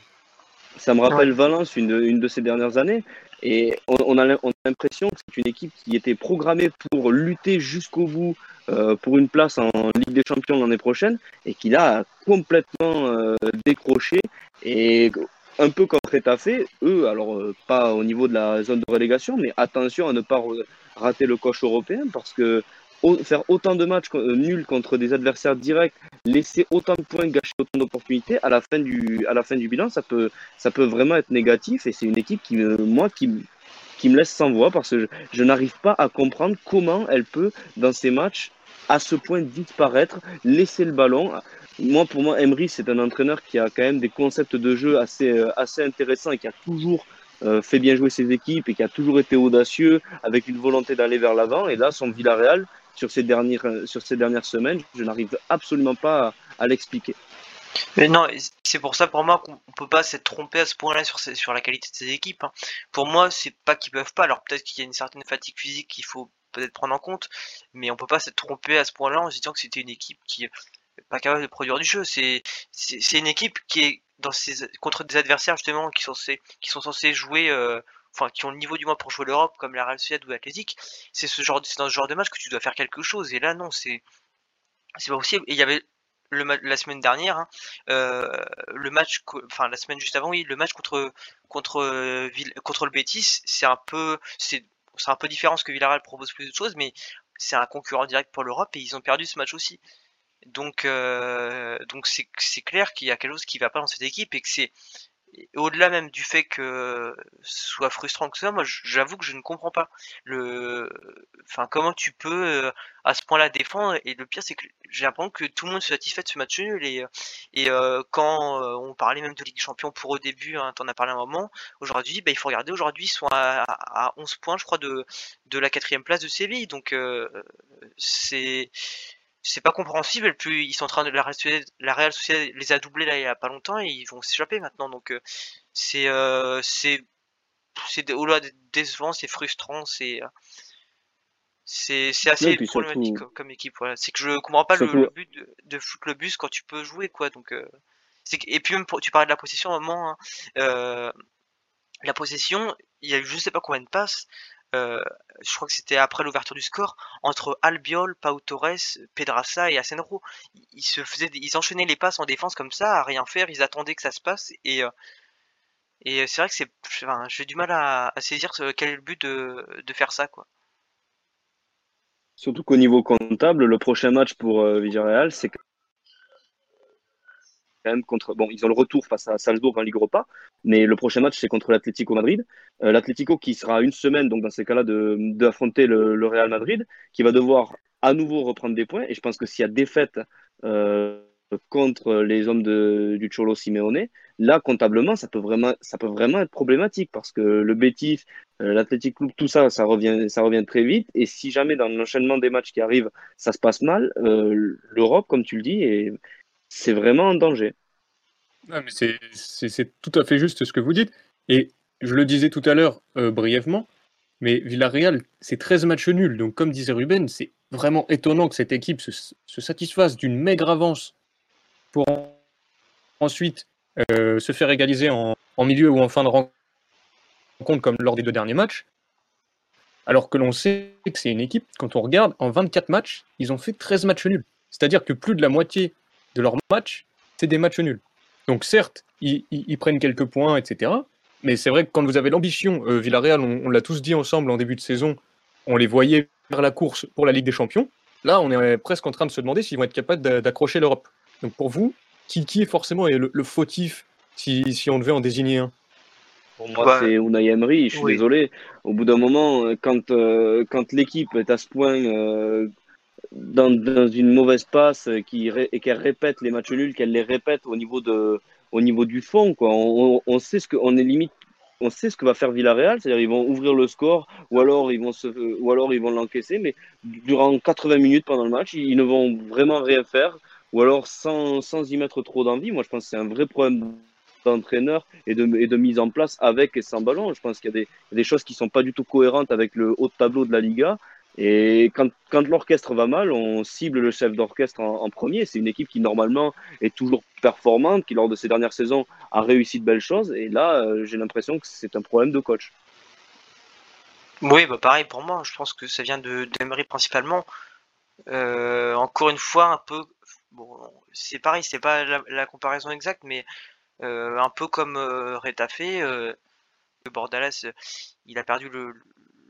Ça me rappelle Valence, une, de- une de ces dernières années. Et on, a l'im- on a l'impression que c'est une équipe qui était programmée pour lutter jusqu'au bout euh, pour une place en Ligue des Champions l'année prochaine et qui là a complètement euh, décroché. Et un peu comme Retafe, eux, alors euh, pas au niveau de la zone de relégation, mais attention à ne pas rater le coche européen parce que faire autant de matchs euh, nuls contre des adversaires directs, laisser autant de points, gâcher autant d'opportunités, à la fin du, à la fin du bilan, ça peut, ça peut vraiment être négatif. Et c'est une équipe qui, me- moi, qui, qui me laisse sans voix parce que je, n'arrive pas à comprendre comment elle peut, dans ces matchs, à ce point disparaître, laisser le ballon. Moi, pour moi, Emery, c'est un entraîneur qui a quand même des concepts de jeu assez, euh, assez intéressants et qui a toujours euh, fait bien jouer ses équipes et qui a toujours été audacieux avec une volonté d'aller vers l'avant. Et là, son Villarreal, sur ces dernières, sur ces dernières semaines, je n'arrive absolument pas à, l'expliquer. Mais non, c'est pour ça pour moi qu'on on peut pas s'être trompé à ce point-là sur, sur la qualité de ces équipes. hein. Pour moi, c'est pas qu'ils peuvent pas. Alors peut-être qu'il y a une certaine fatigue physique qu'il faut peut-être prendre en compte, mais on peut pas s'être trompé à ce point-là en se disant que c'était une équipe qui est pas capable de produire du jeu. C'est c'est c'est une équipe qui est dans ses, contre des adversaires justement qui sont censés qui sont censés jouer. euh, Enfin, qui ont le niveau du moins pour jouer l'Europe, comme la Real Sociedad ou l'Athletic, c'est ce genre, c'est dans ce genre de match que tu dois faire quelque chose. Et là, non, c'est, c'est pas possible. Et il y avait le la semaine dernière, hein, euh, le match, enfin la semaine juste avant, oui, le match contre contre euh, contre le Betis, c'est un peu c'est un peu différent parce que Villarreal propose plus de choses, mais c'est un concurrent direct pour l'Europe et ils ont perdu ce match aussi. Donc euh, donc c'est clair qu'il y a quelque chose qui va pas dans cette équipe et que c'est au-delà même du fait que ce soit frustrant que ça, moi j'avoue que je ne comprends pas le, enfin comment tu peux euh, à ce point-là défendre. Et le pire c'est que j'ai l'impression que tout le monde se satisfait de ce match nul et et euh, quand euh, on parlait même de Ligue des Champions pour au début, hein, t'en as parlé un moment. Aujourd'hui, bah, il faut regarder. Aujourd'hui, ils sont à, à, à 11 points, je crois, de de la quatrième place de Séville. Donc c'est c'est pas compréhensible. Et puis ils sont en train de la Real Sociedad, la Real Sociedad les a doublés là il y a pas longtemps et ils vont s'échapper maintenant. Donc euh, c'est euh, c'est c'est au-delà de décevant, c'est frustrant, c'est euh, c'est c'est assez problématique surtout- comme, équipe. Voilà. C'est que je comprends pas le, Surtout- le but de, de foutre le bus quand tu peux jouer quoi. Donc euh, et puis même tu parlais de la possession à un moment. hein, euh, la possession, il y a eu je sais pas combien de passes. Euh, je crois que c'était après l'ouverture du score entre Albiol, Pau Torres, Pedraza et Asenro. Ils se faisaient, ils enchaînaient les passes en défense comme ça, à rien faire. Ils attendaient que ça se passe et euh, et c'est vrai que c'est, j'ai du mal à, à saisir quel est le but de, de faire ça quoi. Surtout qu'au niveau comptable, le prochain match pour euh, Villarreal, c'est quand même contre. Bon, ils ont le retour face à Salzbourg en Ligue Europa, mais le prochain match, c'est contre l'Atlético Madrid. Euh, L'Atlético qui sera une semaine, donc dans ces cas-là, d'affronter le, Real Madrid, qui va devoir à nouveau reprendre des points. Et je pense que s'il y a défaite euh, contre les hommes de, du Cholo Simeone, là, comptablement, ça peut vraiment, ça peut vraiment être problématique parce que le Betis, euh, l'Athletic Club, tout ça, ça revient, ça revient très vite. Et si jamais dans l'enchaînement des matchs qui arrivent, ça se passe mal, euh, l'Europe, comme tu le dis, est, c'est vraiment en danger. Ah, c'est- tout à fait juste ce que vous dites. Et je le disais tout à l'heure euh, brièvement, mais Villarreal, c'est 13 matchs nuls. Donc, comme disait Ruben, c'est vraiment étonnant que cette équipe se, se satisfasse d'une maigre avance pour en- ensuite euh, se faire égaliser en, en milieu ou en fin de rencontre, comme lors des deux derniers matchs. Alors que l'on sait que c'est une équipe, quand on regarde, en 24 matchs, ils ont fait 13 matchs nuls. C'est-à-dire que plus de la moitié de leurs matchs, c'est des matchs nuls. Donc certes, ils, ils- ils prennent quelques points, etc. Mais c'est vrai que quand vous avez l'ambition, euh, Villarreal, on, on l'a tous dit ensemble en début de saison, on les voyait faire la course pour la Ligue des Champions. Là, on est presque en train de se demander s'ils vont être capables d'a- d'accrocher l'Europe. Donc pour vous, qui, qui est forcément est le, le fautif si, si on devait en désigner un? Pour moi, Bah, c'est Unai Emery. Je suis oui. désolé. Au bout d'un moment, euh, quand, euh, quand l'équipe est à ce point euh, dans, dans une mauvaise passe qui, et qu'elle répète les matchs nuls, qu'elle les répète au niveau, de, au niveau du fond, quoi. On, on, sait ce que, on est limite, on sait ce que va faire Villarreal, c'est-à-dire ils vont ouvrir le score ou alors ils vont ou alors ils vont l'encaisser, mais durant 80 minutes pendant le match, ils ne vont vraiment rien faire ou alors sans, sans y mettre trop d'envie. Moi, je pense que c'est un vrai problème d'entraîneur et de, et de mise en place avec et sans ballon. Je pense qu'il y a des, des choses qui sont pas du tout cohérentes avec le haut de tableau de la Liga. Et quand, quand l'orchestre va mal, on cible le chef d'orchestre en, premier. C'est une équipe qui normalement est toujours performante, qui lors de ces dernières saisons a réussi de belles choses. Et là, euh, j'ai l'impression que c'est un problème de coach. Oui, bah pareil pour moi. Je pense que ça vient de d'Emery principalement. Euh, encore une fois, un peu. Bon, c'est pareil, c'est pas la, comparaison exacte, mais euh, un peu comme Retafe, Bordalas, il a perdu le,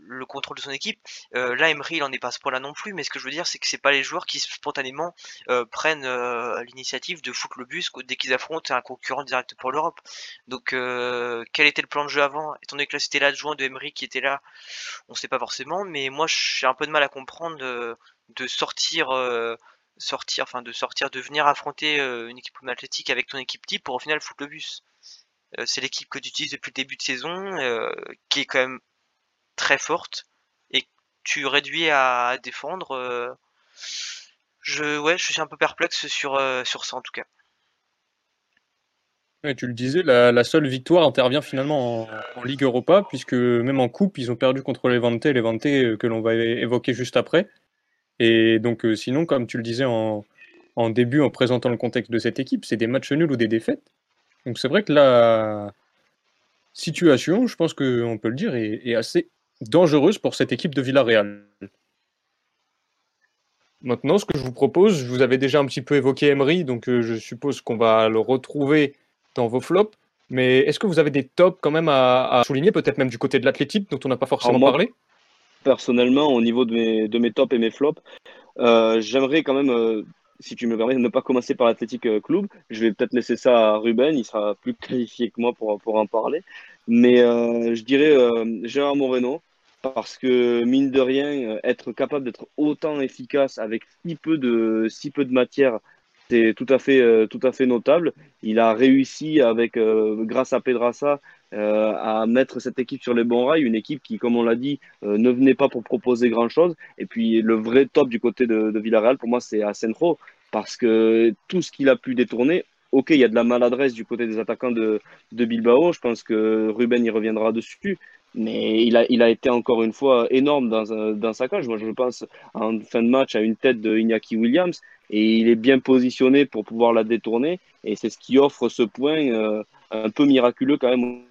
le contrôle de son équipe. Euh, là, Emery, il en est pas à ce point-là non plus, mais ce que je veux dire, c'est que c'est pas les joueurs qui spontanément euh, prennent euh, l'initiative de foutre le bus dès qu'ils affrontent un concurrent direct pour l'Europe. Donc, quel était le plan de jeu avant? Étant donné que là, c'était l'adjoint de Emery qui était là, on sait pas forcément, mais moi, j'ai un peu de mal à comprendre de, sortir. sortir, enfin de sortir, de venir affronter une équipe Athletic avec ton équipe type pour au final foutre le bus. C'est l'équipe que tu utilises depuis le début de saison, qui est quand même très forte, et tu réduis à, défendre. euh, je, ouais, je suis un peu perplexe sur, euh, sur ça en tout cas. Tu le disais, la, seule victoire intervient finalement en, Ligue Europa, puisque même en Coupe, ils ont perdu contre Levante, Levante euh, que l'on va évoquer juste après. Et donc, sinon, comme tu le disais en, en début, en présentant le contexte de cette équipe, c'est des matchs nuls ou des défaites. Donc, c'est vrai que la situation, je pense qu'on peut le dire, est assez dangereuse pour cette équipe de Villarreal. Maintenant, ce que je vous propose, je vous avais déjà un petit peu évoqué Emery, donc euh, je suppose qu'on va le retrouver dans vos flops. Mais est-ce que vous avez des tops quand même à, à souligner, peut-être même du côté de l'athlétique, dont on n'a pas forcément moi, parlé? Personnellement, au niveau de mes, de mes tops et mes flops, euh, j'aimerais quand même, euh, si tu me permets, ne pas commencer par l'Athletic Club. Je vais peut-être laisser ça à Ruben, il sera plus <laughs> qualifié que moi pour, pour en parler. Mais euh, je dirais euh, Gérard Moreno, parce que mine de rien, euh, être capable d'être autant efficace avec si peu de, si peu de matière, c'est tout à fait, euh, tout à fait notable. Il a réussi avec, euh, grâce à Pedrassa, à mettre cette équipe sur les bons rails, une équipe qui, comme on l'a dit, ne venait pas pour proposer grand-chose. Et puis le vrai top du côté de, de Villarreal, pour moi, c'est Asenjo, parce que tout ce qu'il a pu détourner, ok, il y a de la maladresse du côté des attaquants de, de Bilbao, je pense que Ruben y reviendra dessus, mais il a, il a été encore une fois énorme dans, dans sa cage. Moi, je pense en fin de match à une tête de Iñaki Williams, et il est bien positionné pour pouvoir la détourner, et c'est ce qui offre ce point euh, un peu miraculeux quand même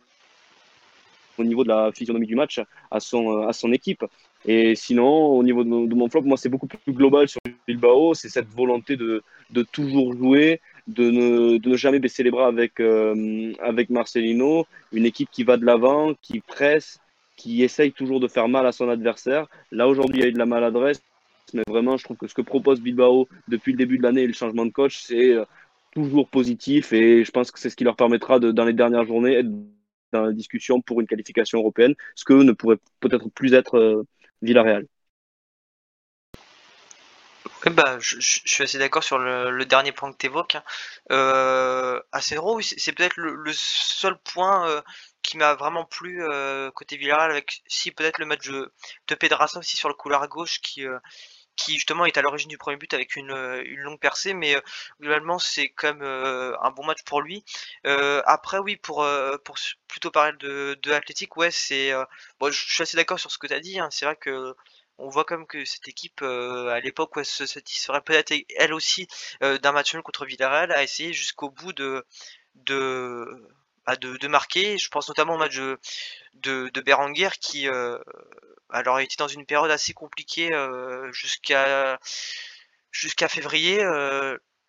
au niveau de la physionomie du match à son, à son équipe. Et sinon, au niveau de mon, de mon flop, moi, c'est beaucoup plus global sur Bilbao. C'est cette volonté de, de toujours jouer, de ne, jamais baisser les bras avec, euh, avec Marcelino. Une équipe qui va de l'avant, qui presse, qui essaye toujours de faire mal à son adversaire. Là, aujourd'hui, il y a eu de la maladresse. Mais vraiment, je trouve que ce que propose Bilbao depuis le début de l'année et le changement de coach, c'est euh, toujours positif. Et je pense que c'est ce qui leur permettra, dans les dernières journées, être dans la discussion pour une qualification européenne, ce que ne pourrait peut-être plus être euh, Villarreal. Ouais, bah, je, suis assez d'accord sur le, dernier point que tu évoques. Euh, Acero, oui, c'est peut-être le, seul point euh, qui m'a vraiment plu euh, côté Villarreal, avec si peut-être le match de, de aussi sur le couloir gauche qui, euh, qui justement est à l'origine du premier but avec une, une longue percée, mais globalement c'est quand même un bon match pour lui. Après oui, pour, pour plutôt parler de, de Athletic, ouais, c'est bon, je je suis assez d'accord sur ce que tu as dit. hein. C'est vrai que on voit comme que cette équipe euh, à l'époque ouais, se satisferait peut-être elle aussi euh, d'un match nul contre Villarreal, a essayé jusqu'au bout de de, bah, de marquer. Je pense notamment au match de de, Berenguer qui euh, alors était dans une période assez compliquée jusqu'à jusqu'à février.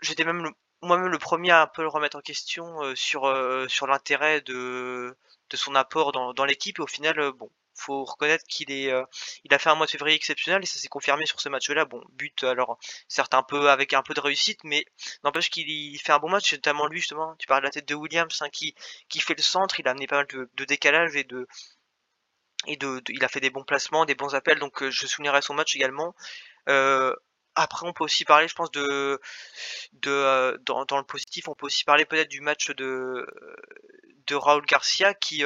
J'étais même moi-même le premier à un peu le remettre en question sur sur l'intérêt de de son apport dans, dans l'équipe. Et au final, bon, faut reconnaître qu'il est euh, il a fait un mois de février exceptionnel et ça s'est confirmé sur ce match-là. Bon, but alors certes un peu avec un peu de réussite, mais n'empêche qu'il fait un bon match, notamment lui justement. Tu parles de la tête de Williams hein, qui qui fait le centre, il a amené pas mal de, de décalage et de et de, il a fait des bons placements, des bons appels, donc euh, je soulignerai son match également. Euh, après, on peut aussi parler, je pense, de, de dans, le positif, on peut aussi parler peut-être du match de de Raúl Garcia qui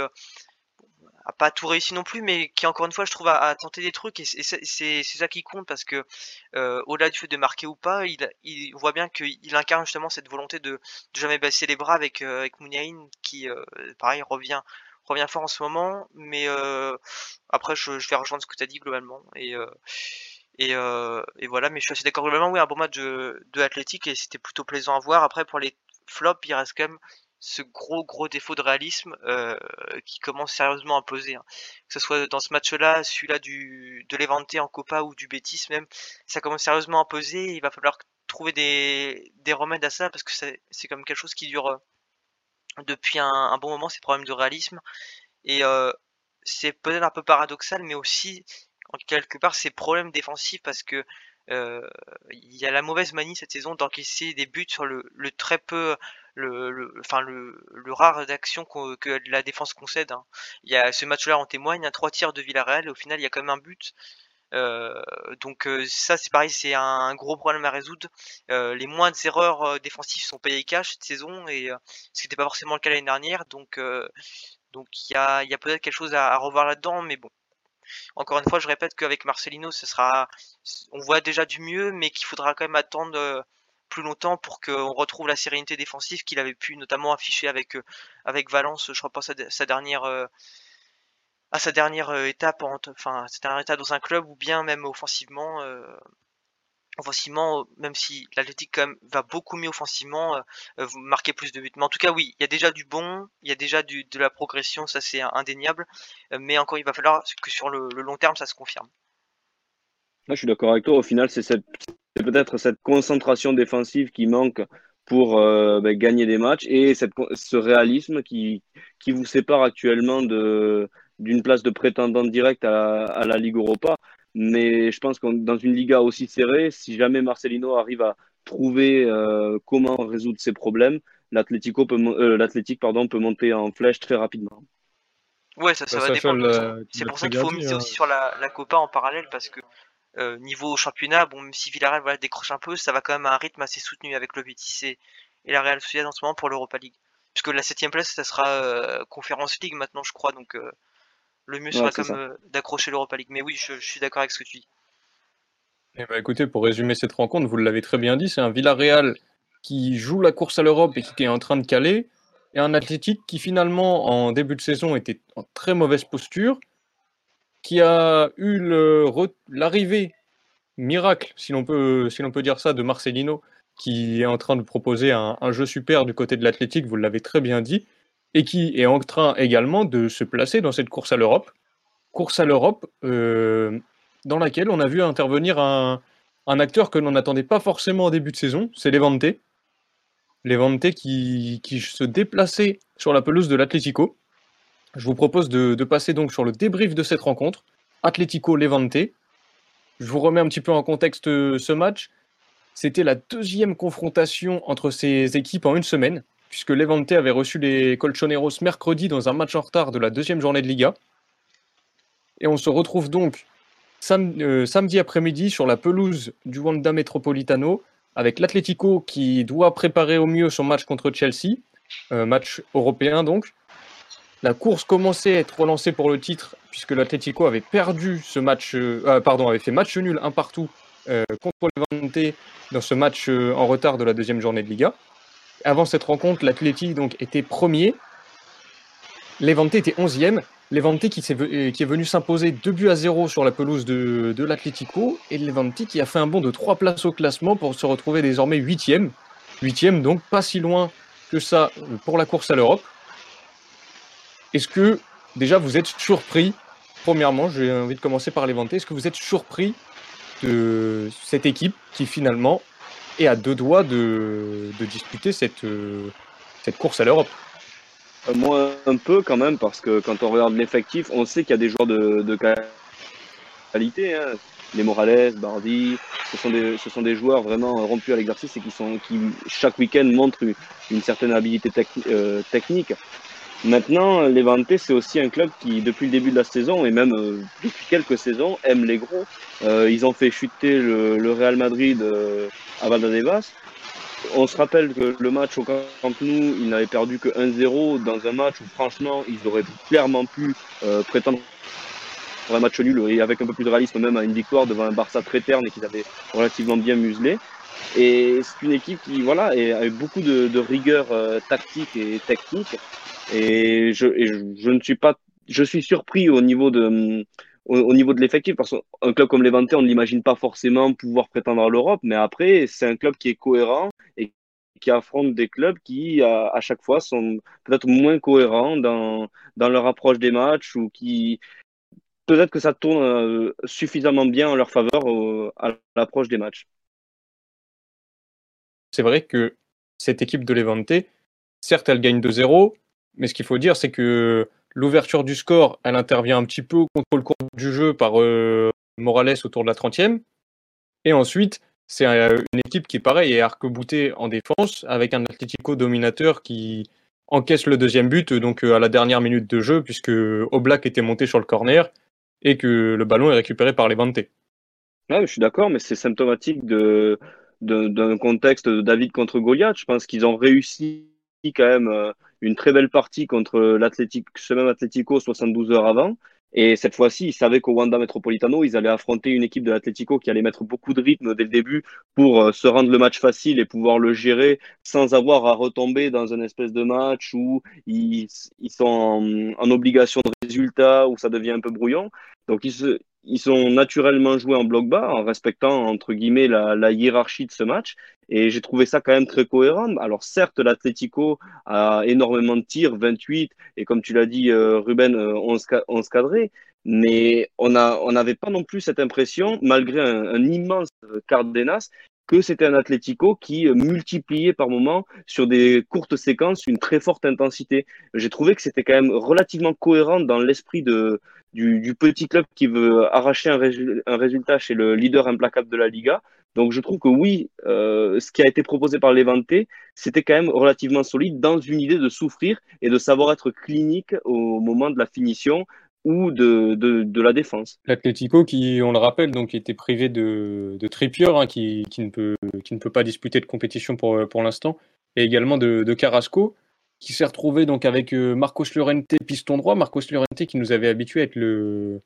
pas tout réussi non plus, mais qui encore une fois, je trouve, a, a tenté des trucs et c'est ça qui compte parce que euh, au-delà du fait de marquer ou pas, il, voit bien qu'il incarne justement cette volonté de, jamais baisser les bras avec euh, Mouniaïn qui, euh, pareil, revient revient fort en ce moment, mais après je, vais rejoindre ce que tu as dit globalement et et, et voilà, mais je suis assez d'accord globalement, oui, un bon match de, de Athletic et c'était plutôt plaisant à voir. Après, pour les flops, il reste quand même ce gros gros défaut de réalisme euh, qui commence sérieusement à peser. hein. Que ce soit dans ce match-là, celui-là du de Levante en Copa ou du Betis même, ça commence sérieusement à peser. Il va falloir trouver des, des remèdes à ça parce que c'est comme quelque chose qui dure euh, depuis un, un bon moment, ces problèmes de réalisme. Et euh, c'est peut-être un peu paradoxal, mais aussi en quelque part ces problèmes défensifs parce que il y a la mauvaise manie cette saison d'encaisser des buts sur le, très peu le, enfin le, rare d'action que la défense concède. hein. Il y a ce match-là en témoigne, un trois tirs de Villarreal et au final il y a quand même un but. Euh, donc euh, ça c'est pareil, c'est un, gros problème à résoudre. Euh, les moindres erreurs euh, défensives sont payées cash cette saison et euh, ce n'était pas forcément le cas l'année dernière. Donc euh, donc il y a, peut-être quelque chose à revoir là-dedans, mais bon. Encore une fois, je répète qu'avec Marcelino, ce sera, on voit déjà du mieux, mais qu'il faudra quand même attendre euh, plus longtemps pour qu'on retrouve la sérénité défensive qu'il avait pu notamment afficher avec euh, Valence, je crois pas sa, dernière euh, à sa dernière étape, sa dernière étape dans un club ou bien même offensivement. Offensivement, euh, même si l'Athletic quand même va beaucoup mieux offensivement, euh, euh, vous marquez plus de buts. Mais en tout cas, oui, il y a déjà du bon, il y a déjà de la progression, ça c'est indéniable. Euh, mais encore, il va falloir que sur le, long terme, ça se confirme. Je suis d'accord avec toi. Au final, c'est peut-être cette concentration défensive qui manque pour ben, gagner des matchs et cette, ce réalisme qui, qui vous sépare actuellement de, d'une place de prétendant direct à la Ligue Europa. Mais je pense que dans une Liga aussi serrée, si jamais Marcelino arrive à trouver euh, comment résoudre ses problèmes, l'Atlético peut, euh, l'Athletic, pardon, peut monter en flèche très rapidement. Ouais, ça, ça Bah, va Sacha dépendre. façon. C'est pour ça qu'il faut miser hein. aussi sur la, la Copa en parallèle parce que euh, niveau championnat, bon, même si Villarreal voilà, décroche un peu, ça va quand même à un rythme assez soutenu avec le Betis et, et la Real Sociedad en ce moment pour l'Europa League. Puisque la septième place, ça sera euh, Conference League maintenant, je crois, donc euh, le mieux Ouais, sera même euh, d'accrocher l'Europa League. Mais oui, je, je suis d'accord avec ce que tu dis. Eh ben, écoutez, pour résumer cette rencontre, vous l'avez très bien dit, c'est un Villarreal qui joue la course à l'Europe et qui est en train de caler, et un Athletic qui finalement, en début de saison, était en très mauvaise posture, qui a eu l'arrivée miracle, si l'on peut, si l'on peut dire ça, de Marcelino, qui est en train de proposer un, un jeu super du côté de l'Athletic, vous l'avez très bien dit, et qui est en train également de se placer dans cette course à l'Europe. Course à l'Europe euh, dans laquelle on a vu intervenir un, acteur que l'on n'attendait pas forcément au début de saison, c'est Levante. Levante qui, qui se déplaçait sur la pelouse de l'Atlético. Je vous propose de, de passer donc sur le débrief de cette rencontre. Atlético-Levante. Je vous remets un petit peu en contexte euh, ce match. C'était la deuxième confrontation entre ces équipes en une semaine, puisque Levante avait reçu les Colchoneros mercredi dans un match en retard de la deuxième journée de Liga. Et on se retrouve donc euh, samedi après-midi sur la pelouse du Wanda Metropolitano avec l'Atlético qui doit préparer au mieux son match contre Chelsea, euh, match européen donc. La course commençait à être relancée pour le titre puisque l'Atlético avait perdu ce match, euh, ah, pardon, avait fait match nul un partout contre Levante dans ce match en retard de la deuxième journée de Liga. Avant cette rencontre, l'Atlético donc était premier, Levante était 11e. Levante qui, s'est ve- qui est venu s'imposer 2 buts à 0 sur la pelouse de, de l'Atlético et Levante qui a fait un bond de 3 places au classement pour se retrouver désormais 8e. 8e donc pas si loin que ça euh, pour la course à l'Europe. Est-ce que déjà vous êtes surpris? Premièrement, j'ai envie de commencer par Levante. Est-ce que vous êtes surpris de cette équipe qui finalement est à deux doigts de, de disputer cette, euh, cette course à l'Europe Euh, Moi, un peu quand même, parce que quand on regarde l'effectif, on sait qu'il y a des joueurs de, de qualité. Hein. Les Morales, Bardi, ce sont, des, ce sont des joueurs vraiment rompus à l'exercice et qui, sont, qui chaque week-end montrent une, certaine habilité euh, technique. Maintenant, Levante, c'est aussi un club qui, depuis le début de la saison, et même euh, depuis quelques saisons, aime les gros. Euh, ils ont fait chuter le, Real Madrid euh, à Valdebebas. On se rappelle que le match au Camp Nou, ils n'avaient perdu que 1-0 dans un match où, franchement, ils auraient clairement pu euh, prétendre un match nul et avec un peu plus de réalisme, même à une victoire devant un Barça très terne et qu'ils avaient relativement bien muselé. Et c'est une équipe qui, voilà, a eu beaucoup de, rigueur euh, tactique et technique. Et je, je, ne suis pas, je suis surpris au niveau de, hum, au, au niveau de l'effectif parce qu'un club comme Levante, on ne l'imagine pas forcément pouvoir prétendre à l'Europe, mais après, c'est un club qui est cohérent et qui affronte des clubs qui, à, chaque fois, sont peut-être moins cohérents dans, dans leur approche des matchs ou qui, peut-être que ça tourne euh, suffisamment bien en leur faveur à l'approche des matchs. C'est vrai que cette équipe de Levante, certes, elle gagne 2-0, mais ce qu'il faut dire, c'est que l'ouverture du score, elle intervient un petit peu contre le cours du jeu par euh, Morales autour de la 30e. Et ensuite, c'est euh, une équipe qui, pareil, est arc-boutée en défense, avec un Atlético dominateur qui encaisse le deuxième but, donc euh, à la dernière minute de jeu, puisque Oblak était monté sur le corner et que le ballon est récupéré par Levante. Je suis d'accord, mais c'est symptomatique de- d'un contexte de David contre Goliath. Je pense qu'ils ont réussi quand même euh, une très belle partie contre l'Atlético, ce même Atlético 72 heures avant. Et cette fois-ci, ils savaient qu'au Wanda Metropolitano, ils allaient affronter une équipe de l'Atlético qui allait mettre beaucoup de rythme dès le début pour euh, se rendre le match facile et pouvoir le gérer sans avoir à retomber dans un espèce de match où ils, sont en, en obligation de résultat, où ça devient un peu brouillon. Donc ils se, ils sont naturellement joués en bloc bas, en respectant, entre guillemets, la, hiérarchie de ce match. Et j'ai trouvé ça quand même très cohérent. Alors certes, l'Atlético a énormément de tirs, 28, et comme tu l'as dit, euh, Ruben, euh, 11, ca- 11 cadrés. Mais on n'avait pas non plus cette impression, malgré un, un immense Cardenas, que c'était un Atlético qui euh, multipliait par moment sur des courtes séquences une très forte intensité. J'ai trouvé que c'était quand même relativement cohérent dans l'esprit de, du, petit club qui veut arracher un résultat chez le leader implacable de la Liga. Donc je trouve que oui, euh, ce qui a été proposé par Levante, c'était quand même relativement solide dans une idée de souffrir et de savoir être clinique au moment de la finition ou de, de, de la défense. L'Atlético qui, on le rappelle, donc était privé de, de Trippier, hein, qui, qui, ne peut, qui ne peut pas disputer de compétition pour, pour l'instant, et également de, de Carrasco, qui s'est retrouvé donc avec euh, Marcos Llorente, piston droit. Marcos Llorente qui nous avait habitué à être le,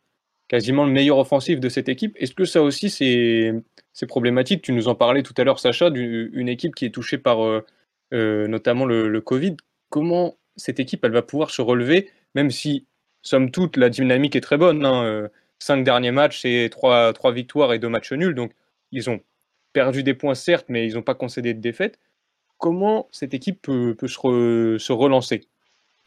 quasiment le meilleur offensif de cette équipe. Est-ce que ça aussi c'est problématique? Tu nous en parlais tout à l'heure, Sacha, d'une équipe qui est touchée par euh, euh, notamment le, le Covid. Comment cette équipe elle va pouvoir se relever, même si somme toute, la dynamique est très bonne. Hein. Euh, cinq derniers matchs, c'est trois, trois victoires et deux matchs nuls. Donc, ils ont perdu des points, certes, mais ils n'ont pas concédé de défaite. Comment cette équipe peut, se, re- se relancer?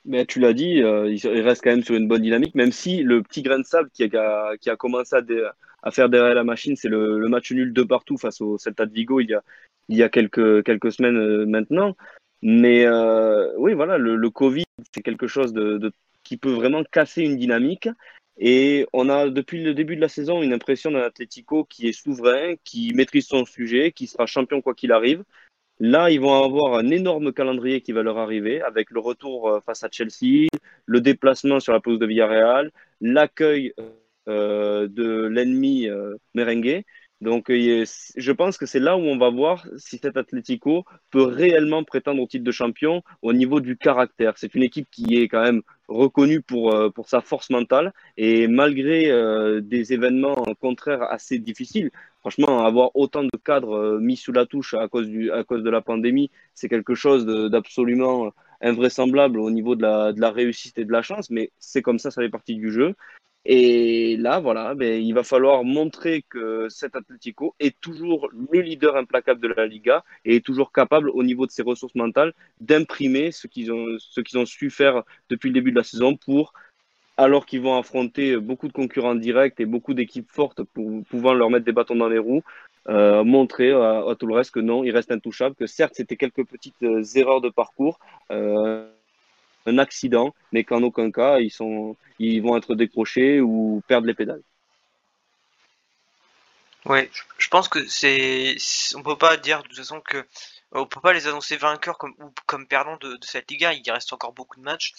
Mais tu l'as dit, euh, il reste quand même sur une bonne dynamique, même si le petit grain de sable qui a, qui a commencé à, faire derrière la machine, c'est le, match nul de partout face au Celta de Vigo il y a, il y a quelques, quelques semaines euh, maintenant. Mais oui, voilà, le, Covid, c'est quelque chose de- qui peut vraiment casser une dynamique. Et on a depuis le début de la saison une impression d'un Atlético qui est souverain, qui maîtrise son sujet, qui sera champion quoi qu'il arrive. Là, ils vont avoir un énorme calendrier qui va leur arriver avec le retour euh, face à Chelsea, le déplacement sur la pelouse de Villarreal, l'accueil euh, de l'ennemi euh, merengue. Donc, euh, je pense que c'est là où on va voir si cet Atlético peut réellement prétendre au titre de champion au niveau du caractère. C'est une équipe qui est quand même reconnue pour, euh, pour sa force mentale et malgré euh, des événements contraires assez difficiles, franchement, avoir autant de cadres mis sous la touche à cause, du, à cause de la pandémie, c'est quelque chose d'absolument invraisemblable au niveau de la, de la réussite et de la chance, mais c'est comme ça, ça fait partie du jeu. Et là, voilà, ben, il va falloir montrer que cet Atlético est toujours le leader implacable de la Liga et est toujours capable, au niveau de ses ressources mentales, d'imprimer ce qu'ils ont, ce qu'ils ont su faire depuis le début de la saison pour alors qu'ils vont affronter beaucoup de concurrents directs et beaucoup d'équipes fortes pour pouvant leur mettre des bâtons dans les roues, euh, montrer à, à, tout le reste que non, ils restent intouchables, que certes c'était quelques petites euh, erreurs de parcours, euh, un accident, mais qu'en aucun cas ils, sont, ils vont être décrochés ou perdre les pédales. Ouais, je pense que c'est, on peut pas dire de toute façon que on peut pas les annoncer vainqueurs comme ou comme perdants de, de cette Liga. Il reste encore beaucoup de matchs.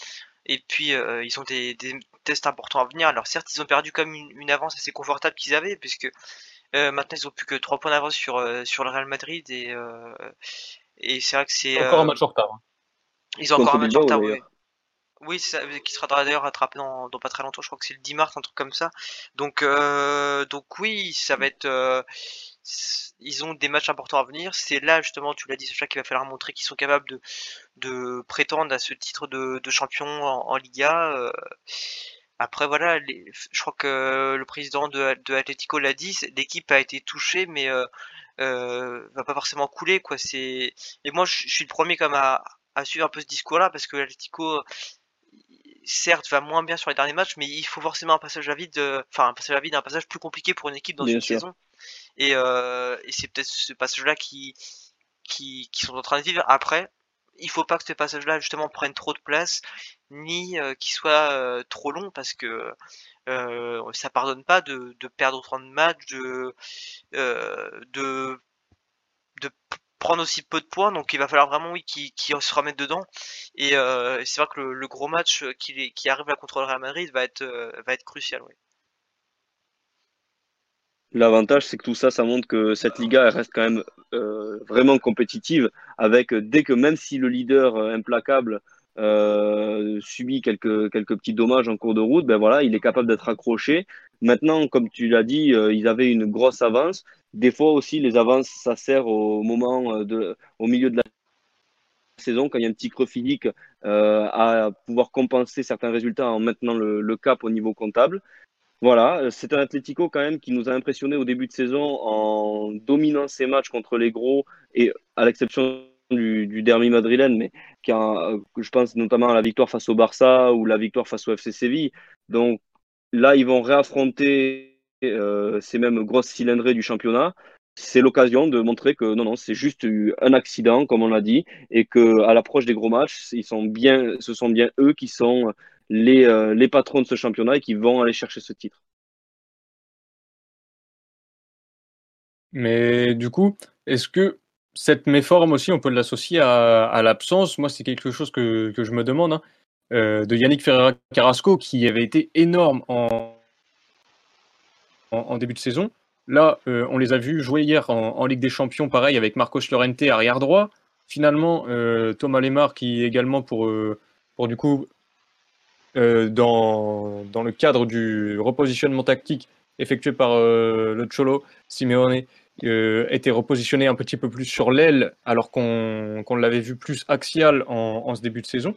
Et puis euh, ils ont des, des, tests importants à venir. Alors certes, ils ont perdu comme une, une avance assez confortable qu'ils avaient, puisque euh, maintenant ils ont plus que 3 points d'avance sur euh, sur le Real Madrid et euh, et c'est vrai que c'est encore un match en retard. Hein. Ils ont encore un match en retard. Oui. Oui, qui sera d'ailleurs rattrapé dans, pas très longtemps. Je crois que c'est le 10 mars, un truc comme ça. Donc, donc oui, ça va être ils ont des matchs importants à venir. C'est là justement, tu l'as dit, Sacha, qu'il va falloir montrer qu'ils sont capables de, prétendre à ce titre de, champion en, Liga. Euh, après voilà, les, je crois que le président de, de Atletico l'a dit, l'équipe a été touchée, mais euh, euh, va pas forcément couler quoi. Et moi je, je suis le premier comme à, à suivre un peu ce discours-là parce que l'Atletico certes va moins bien sur les derniers matchs, mais il faut forcément un passage à vide, enfin un passage à vide, un passage plus compliqué pour une équipe dans Bien une sûr. saison. Et, euh, et c'est peut-être ce passage-là qui, qui, qui sont en train de vivre. Après, il faut pas que ce passage-là justement prenne trop de place, ni euh, qu'il soit euh, trop long, parce que euh, ça pardonne pas de, de perdre autant de matchs, de, euh, de, de prendre aussi peu de points. Donc il va falloir vraiment oui qui qui se remettent dedans. Et euh, c'est vrai que le, gros match qui, qui arrive là contre le Real Madrid va être euh, va être crucial. L'avantage, c'est que tout ça, ça montre que cette Liga elle reste quand même euh, vraiment compétitive. Avec dès que même si le leader euh, implacable euh, subit quelques quelques petits dommages en cours de route, ben voilà, il est capable d'être accroché. Maintenant, comme tu l'as dit, euh, ils avaient une grosse avance. Des fois aussi, les avances, ça sert au moment euh, de, au milieu de la saison quand il y a un petit creux physique à pouvoir compenser certains résultats en maintenant le, le cap au niveau comptable. Voilà, c'est un Atlético quand même qui nous a impressionné au début de saison en dominant ses matchs contre les gros et à l'exception du, du derby madrilène, mais qui a, je pense notamment à la victoire face au Barça ou la victoire face au FC Séville. Donc là, ils vont réaffronter euh, ces mêmes grosses cylindrées du championnat. C'est l'occasion de montrer que non, non, c'est juste un accident, comme on l'a dit, et que à l'approche des gros matchs, ils sont bien, ce sont bien eux qui sont les, euh, les patrons de ce championnat et qui vont aller chercher ce titre. Mais du coup, est-ce que cette méforme aussi, on peut l'associer à, l'absence Moi, c'est quelque chose que, je me demande, hein, euh, de Yannick Ferreira Carrasco, qui avait été énorme en, début de saison. Là, euh, on les a vus jouer hier en, Ligue des Champions, pareil, avec Marcos Llorente arrière droit. Finalement, euh, Thomas Lemar, qui également pour, du coup dans, dans, le cadre du repositionnement tactique effectué par le Cholo Simeone euh, était repositionné un petit peu plus sur l'aile alors qu'on qu l'avait vu plus axial en, en, ce début de saison.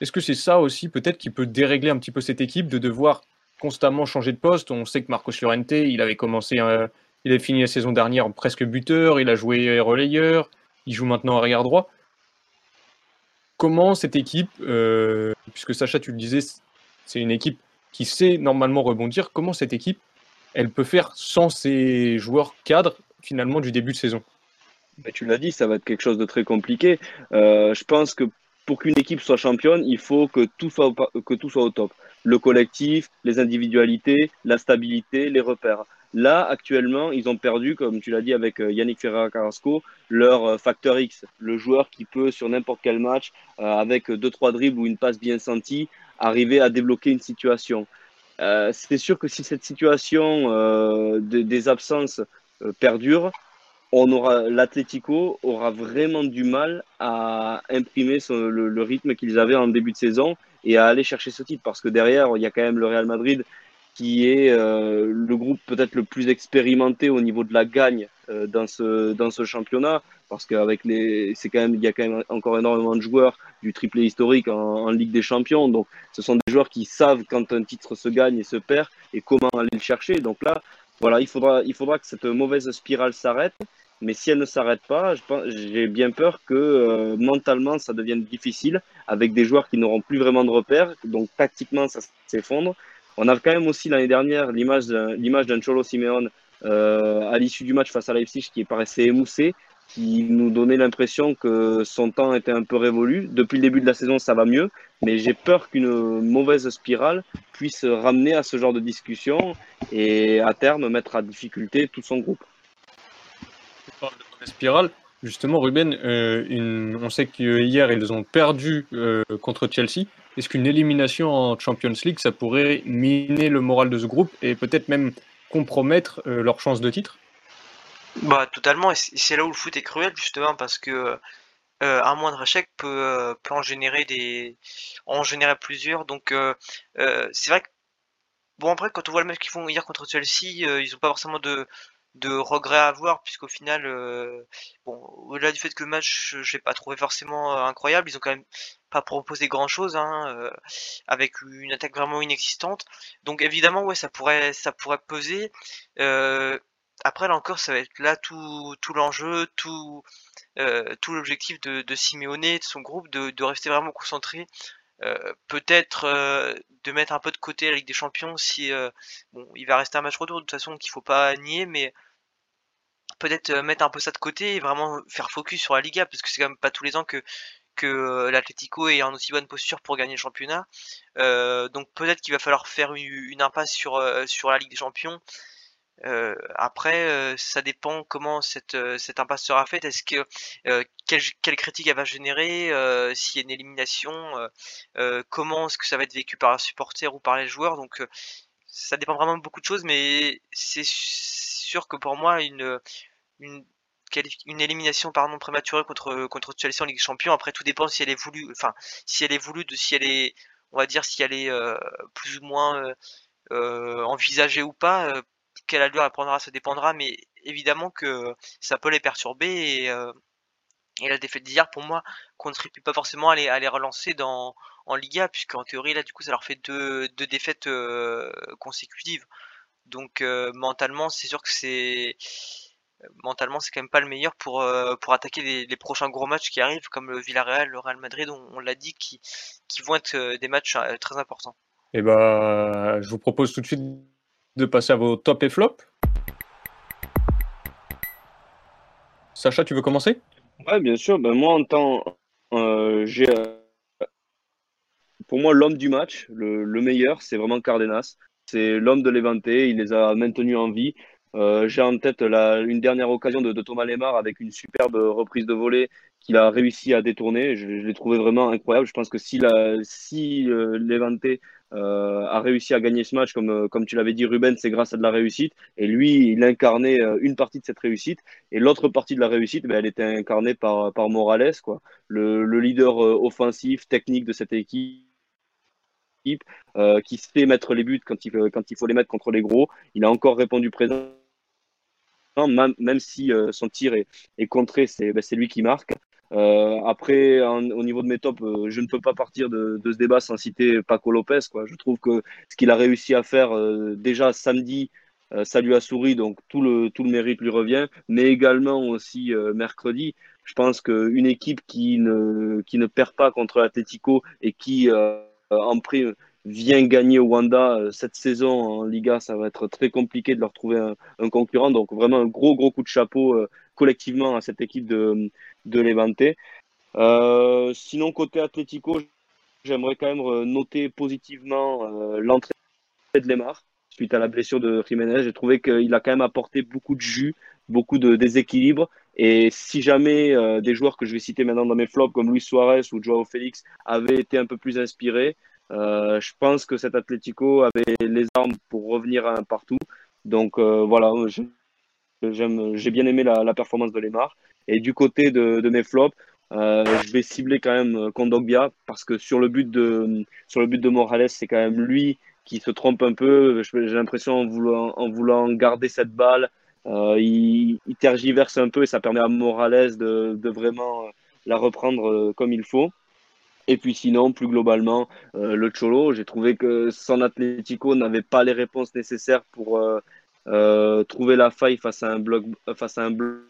Est-ce que c'est ça aussi peut-être qui peut dérégler un petit peu cette équipe de devoir constamment changer de poste? On sait que Marcos Llorente, il avait commencé, euh, il avait fini la saison dernière presque buteur, il a joué relayeur, il joue maintenant arrière droit comment cette équipe, euh, puisque Sacha, tu le disais, c'est une équipe qui sait normalement rebondir, comment cette équipe, elle peut faire sans ses joueurs cadres finalement du début de saison Tu l'as dit, ça va être quelque chose de très compliqué. Euh, je pense que pour qu'une équipe soit championne, il faut que tout soit, au, top. Le collectif, les individualités, la stabilité, les repères. Là, actuellement, ils ont perdu, comme tu l'as dit avec euh, Yannick Ferreira Carrasco, leur euh, facteur X, le joueur qui peut, sur n'importe quel match, avec deux, trois dribbles ou une passe bien sentie, arriver à débloquer une situation. C'est sûr que si cette situation de, des absences perdure, on aura l'Atlético aura vraiment du mal à imprimer le, rythme qu'ils avaient en début de saison et à aller chercher ce titre. Parce que derrière il y a quand même le Real Madrid qui est euh, le groupe peut-être le plus expérimenté au niveau de la gagne euh, dans ce dans ce championnat. Parce qu'avec les c'est quand même il y a quand même encore énormément de joueurs du triplé historique en, en, Ligue des Champions. Donc ce sont des joueurs qui savent quand un titre se gagne et se perd et comment aller le chercher. Donc là voilà il faudra il faudra que cette mauvaise spirale s'arrête mais si elle ne s'arrête pas, j'ai bien peur que euh, mentalement ça devienne difficile avec des joueurs qui n'auront plus vraiment de repères, donc tactiquement ça s'effondre. On a quand même aussi l'année dernière l'image d'un Cholo Simeone euh, à l'issue du match face à Leipzig qui paraissait émoussé, qui nous donnait l'impression que son temps était un peu révolu. Depuis le début de la saison, ça va mieux, mais j'ai peur qu'une mauvaise spirale puisse ramener à ce genre de discussion et à terme mettre à difficulté tout son groupe. de mauvaise spirale. Justement, Ruben, euh, on sait qu'hier, ils ont perdu euh, contre Chelsea. Est-ce qu'une élimination en Champions League, ça pourrait miner le moral de ce groupe et peut-être même compromettre euh, leur chance de titre? Bah totalement, et c'est là où le foot est cruel justement parce que euh, un moindre échec peut, euh, en générer des plusieurs. Donc c'est vrai que bon après quand on voit le match qu'ils font hier contre Chelsea, ils n'ont pas forcément de de regrets à avoir puisqu'au final bon au-delà du fait que le match je l'ai pas trouvé forcément incroyable ils ont quand même pas proposé grand chose hein, avec une attaque vraiment inexistante donc évidemment ouais ça pourrait ça pourrait peser après là encore ça va être là tout tout l'enjeu tout tout l'objectif de, de Simeone de son groupe de, rester vraiment concentré peut-être de mettre un peu de côté la Ligue des Champions si bon il va rester un match retour de toute façon qu'il faut pas nier mais peut-être mettre un peu ça de côté et vraiment faire focus sur la Liga parce que c'est quand même pas tous les ans que l'Atlético est en aussi bonne posture pour gagner le championnat. donc peut-être qu'il va falloir faire une, impasse sur la Ligue des Champions euh, après, euh, ça dépend comment cette, euh, cette impasse sera faite. Est-ce que quelle, quelle, critique elle va générer S'il y a une élimination, comment est-ce que ça va être vécu par un supporter ou par les joueurs? Donc, ça dépend vraiment de beaucoup de choses, mais c'est sûr que pour moi, une, une, une élimination pardon prématurée contre contre Chelsea en Ligue des Champions. Après, tout dépend si elle est voulue, enfin, si elle est voulue, de si elle est, on va dire, si elle est plus ou moins envisagée ou pas quelle allure elle prendra, ça dépendra, mais évidemment que ça peut les perturber et, euh, la défaite d'hier, pour moi, contribue pas forcément à les, relancer en Liga, puisqu'en théorie, là, du coup, ça leur fait deux, défaites euh, consécutives. Donc, euh, mentalement, c'est sûr que c'est mentalement c'est quand même pas le meilleur pour attaquer les, prochains gros matchs qui arrivent comme le Villarreal, le Real Madrid, on, l'a dit, qui qui vont être des matchs très importants. Et eh ben, je vous propose tout de suite de passer à vos top et flop. Sacha, tu veux commencer? Ouais, bien sûr. Ben, moi, en temps, euh, j'ai, euh, pour moi, l'homme du match, le, meilleur, c'est vraiment Cardenas. C'est l'homme de l'Evante. Il les a maintenus en vie. Euh, j'ai en tête la, une dernière occasion de, Thomas Lemar avec une superbe reprise de volée qu'il a réussi à détourner. Je, l'ai trouvé vraiment incroyable. Je pense que si, la, si euh, a réussi à gagner ce match, comme, euh, comme tu l'avais dit, Ruben, c'est grâce à de la réussite. Et lui, il incarnait euh, une partie de cette réussite. Et l'autre partie de la réussite, ben, elle était incarnée par, par Morales, quoi. Le, le leader offensif, technique de cette équipe. qui sait mettre les buts quand il, quand il faut les mettre contre les gros. Il a encore répondu présent même, si son tir est, contré, c'est ben, lui qui marque. Euh, après, au niveau de mes tops, euh, je ne peux pas partir de, ce débat sans citer Paco Lopez. Je trouve que ce qu'il a réussi à faire euh, déjà samedi, ça lui a souri, donc tout le, tout le mérite lui revient, mais également aussi mercredi. Je pense qu'une équipe qui ne, qui ne perd pas contre l'Atletico et qui, en prime, vient gagner au Wanda cette saison en Liga, ça va être très compliqué de leur trouver un, concurrent. Donc vraiment un gros, gros coup de chapeau collectivement à cette équipe de, de Levante. Euh, sinon, côté Atlético, j'aimerais quand même noter positivement euh, l'entrée de Lemar suite à la blessure de Jiménez. J'ai trouvé qu'il a quand même apporté beaucoup de jus, beaucoup de déséquilibre. Et si jamais euh, des joueurs que je vais citer maintenant dans mes flops, comme Luis Suarez ou Joao Félix, avaient été un peu plus inspirés, je pense que cet Atlético avait les armes pour revenir partout. Donc voilà, j'ai bien aimé la, performance de Lemar. Et du côté de, mes flops, euh, je vais cibler quand même euh, Kondogbia parce que sur le but de, sur le but de Morales, c'est quand même lui qui se trompe un peu. J'ai l'impression en voulant, en voulant garder cette balle, euh, il, tergiverse un peu et ça permet à Morales de, vraiment la reprendre euh, comme il faut. Et puis sinon, plus globalement, euh, le Cholo, j'ai trouvé que son Atlético n'avait pas les réponses nécessaires pour euh, trouver la faille face à un bloc, face à un bloc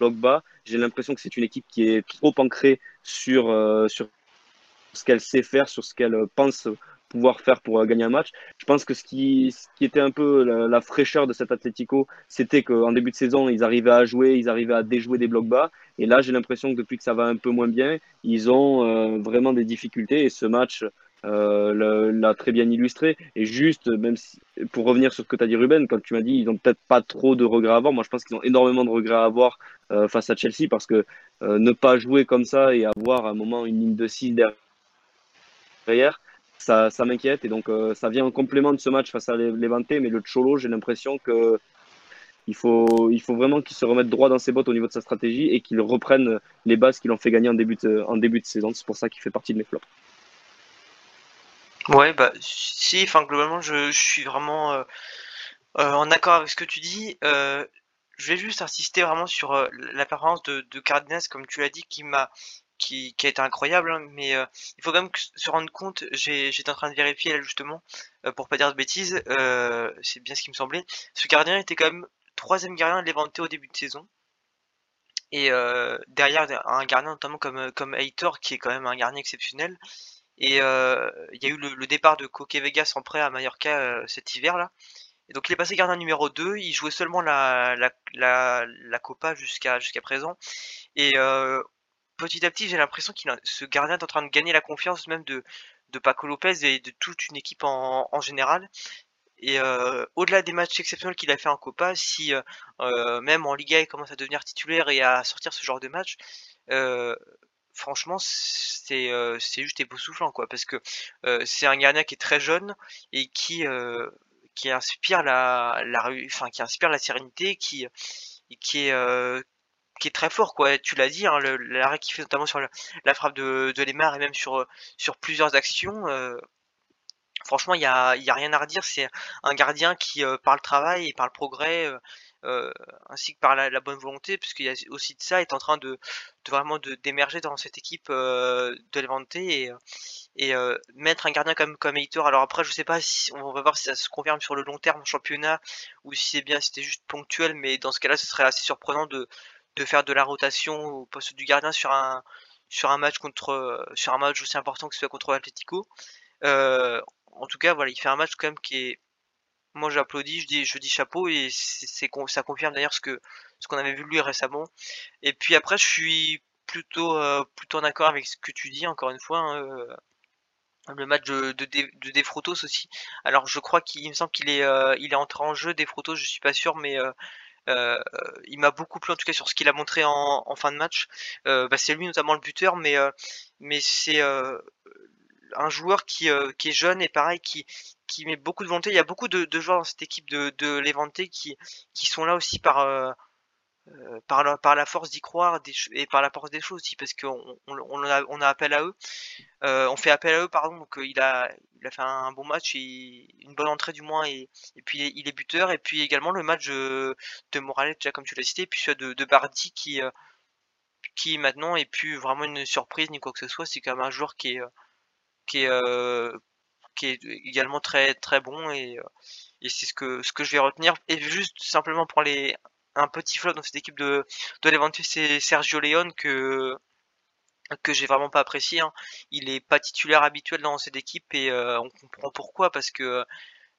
bas. J'ai l'impression que c'est une équipe qui est trop ancrée sur, euh, sur ce qu'elle sait faire, sur ce qu'elle pense pouvoir faire pour euh, gagner un match. Je pense que ce qui, était un peu la, fraîcheur de cet Atlético, c'était qu'en début de saison, ils arrivaient à jouer, ils arrivaient à déjouer des blocs bas. Et là, j'ai l'impression que depuis que ça va un peu moins bien, ils ont euh, vraiment des difficultés. Et ce match euh, l'a très bien illustré. Et juste, même pour revenir sur ce que tu as dit, Ruben, quand tu m'as dit ils n'ont peut-être pas trop de regrets à avoir, moi je pense qu'ils ont énormément de regrets à avoir euh, face à Chelsea parce que ne pas jouer comme ça et avoir à un moment une ligne de 6 derrière, ça, m'inquiète. Et donc, euh, ça vient en complément de ce match face à Levante. Mais le Cholo, j'ai l'impression que il faut, il faut vraiment qu'il se remette droit dans ses bottes au niveau de sa stratégie et qu'il reprenne les bases qu'il ont fait gagner en début de, en début de saison. C'est pour ça qu'il fait partie de mes flops. Ouais, bah, si, enfin, globalement, je, je suis vraiment euh, euh, en accord avec ce que tu dis. je vais juste insister vraiment sur la performance de, de Cardenas, comme tu l'as dit, qui m'a qui, a été incroyable, hein, mais euh, il faut quand même se rendre compte, j'étais en train de vérifier là justement, euh, pour pas dire de bêtises, euh, c'est bien ce qui me semblait, ce gardien était quand même troisième gardien de l'Eventé au début de saison, et derrière un gardien notamment comme, comme Heitor, qui est quand même un gardien exceptionnel, et il y a eu le, départ de Coque Vegas en prêt à Mallorca cet hiver là, et donc il est passé gardien numéro 2, il jouait seulement la, la, la, la Copa jusqu'à jusqu'à présent. Et euh, petit à petit, j'ai l'impression qu'il ce gardien est en train de gagner la confiance même de, de Paco Lopez et de toute une équipe en, général. Et euh, au-delà des matchs exceptionnels qu'il a fait en Copa, si euh, euh, même en Liga il commence à devenir titulaire et à sortir ce genre de match, franchement c'est c'est juste époustouflant quoi, parce que c'est un gardien qui est très jeune et qui qui inspire la la enfin qui inspire la sérénité, qui qui est qui est très fort quoi. Tu l'as dit hein, l'arrêt qu'il fait notamment sur la frappe de, de Lemar et même sur sur plusieurs actions euh, franchement il y a, a rien à redire. C'est un gardien qui euh, par le travail et par le progrès euh, euh ainsi que par la, bonne volonté puisqu'il y a aussi de ça est en train de, de vraiment d'émerger dans cette équipe euh, de Levante et et mettre un gardien comme comme alors après je sais pas si on va voir si ça se confirme sur le long terme en championnat ou si c'est bien c'était juste ponctuel mais dans ce cas-là ce serait assez surprenant de de faire de la rotation au poste du gardien sur un sur un match contre sur un match aussi important que ce soit contre l'Atlético. Euh, en tout cas, voilà, il fait un match quand même qui est moi j'applaudis, je dis je dis chapeau et c'est ça confirme d'ailleurs ce que ce qu'on avait vu lui récemment. Et puis après je suis plutôt euh, plutôt en accord avec ce que tu dis encore une fois hein, euh, le match de, de, de Defrotos aussi. Alors je crois qu'il me semble qu'il est il est entré en jeu Defrotos, je suis pas sûr mais euh, il m'a beaucoup plu en tout cas sur ce qu'il a montré en, fin de match. Euh, bah, c'est lui notamment le buteur, mais euh, mais c'est un joueur qui, est jeune et pareil qui qui met beaucoup de volonté. Il y a beaucoup de, de joueurs dans cette équipe de, de Levante qui sont là aussi par euh, par, la, force d'y croire et par la force des choses aussi parce qu'on on, on, a, appel à eux. Euh, on fait appel à eux pardon donc euh, il a fait un, bon match et une bonne entrée du moins et, puis il est buteur. Et puis également le match de, Morales déjà comme tu l'as cité et puis celui de, Bardi qui maintenant est plus vraiment une surprise ni quoi que ce soit. C'est quand même un joueur qui est qui est qui est également très très bon. Et et c'est ce que ce que je vais retenir. Et juste simplement pour les un petit flop dans cette équipe de, de Levante, c'est Sergio Leone que que j'ai vraiment pas apprécié. Hein. Il est pas titulaire habituel dans cette équipe et euh, on comprend pourquoi parce que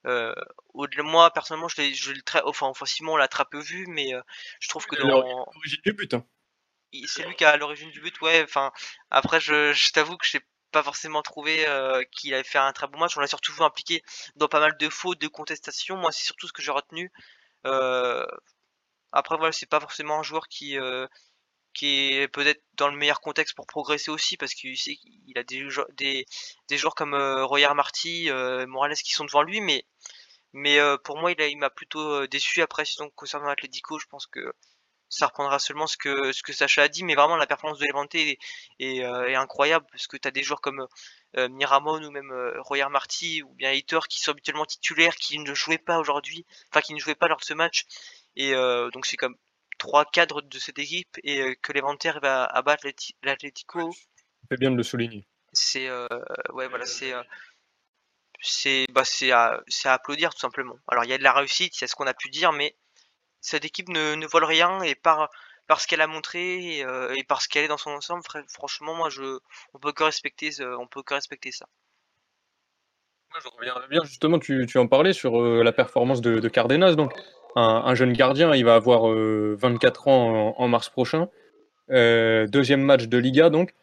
euh, au-delà moi personnellement je l'ai je très enfin offensivement on l'a très peu vu mais euh, je trouve que dans l'origine du but hein. c'est lui qui a l'origine du but ouais enfin après je, je t'avoue que je n'ai pas forcément trouvé euh, qu'il avait fait un très bon match on l'a surtout vu impliqué dans pas mal de fautes de contestations moi c'est surtout ce que j'ai retenu après voilà, c'est pas forcément un joueur qui euh, qui est peut-être dans le meilleur contexte pour progresser aussi parce qu'il a des, joueurs comme euh, Royer Marty, euh, Morales qui sont devant lui, mais euh, pour moi il, il m'a plutôt déçu. Après sinon concernant l'Atlético je pense que ça reprendra seulement ce que ce que Sacha a dit mais vraiment la performance de Levante est incroyable parce que tu as des joueurs comme Miramon ou même Royer Marty ou bien Hater qui sont habituellement titulaires qui ne jouaient pas aujourd'hui enfin qui ne jouaient pas lors de ce match et euh, donc c'est comme trois cadres de cette équipe et euh, que l'éventaire va abattre l'Atlético. C'est bien de le souligner. C'est euh, ouais voilà c'est c'est bah c'est à, à applaudir tout simplement. Alors il y a de la réussite, c'est ce qu'on a pu dire, mais cette équipe ne, ne vole rien et par parce qu'elle a montré et, euh, et qu'elle est dans son ensemble, fr- franchement, moi, je, on peut que respecter, ce- on peut que respecter ça. Je bien, justement, tu, en parlais sur euh, la performance de, de Cardenas. Donc, un, un jeune gardien, il va avoir euh, 24 ans en, mars prochain. Euh, deuxième match de Liga, donc.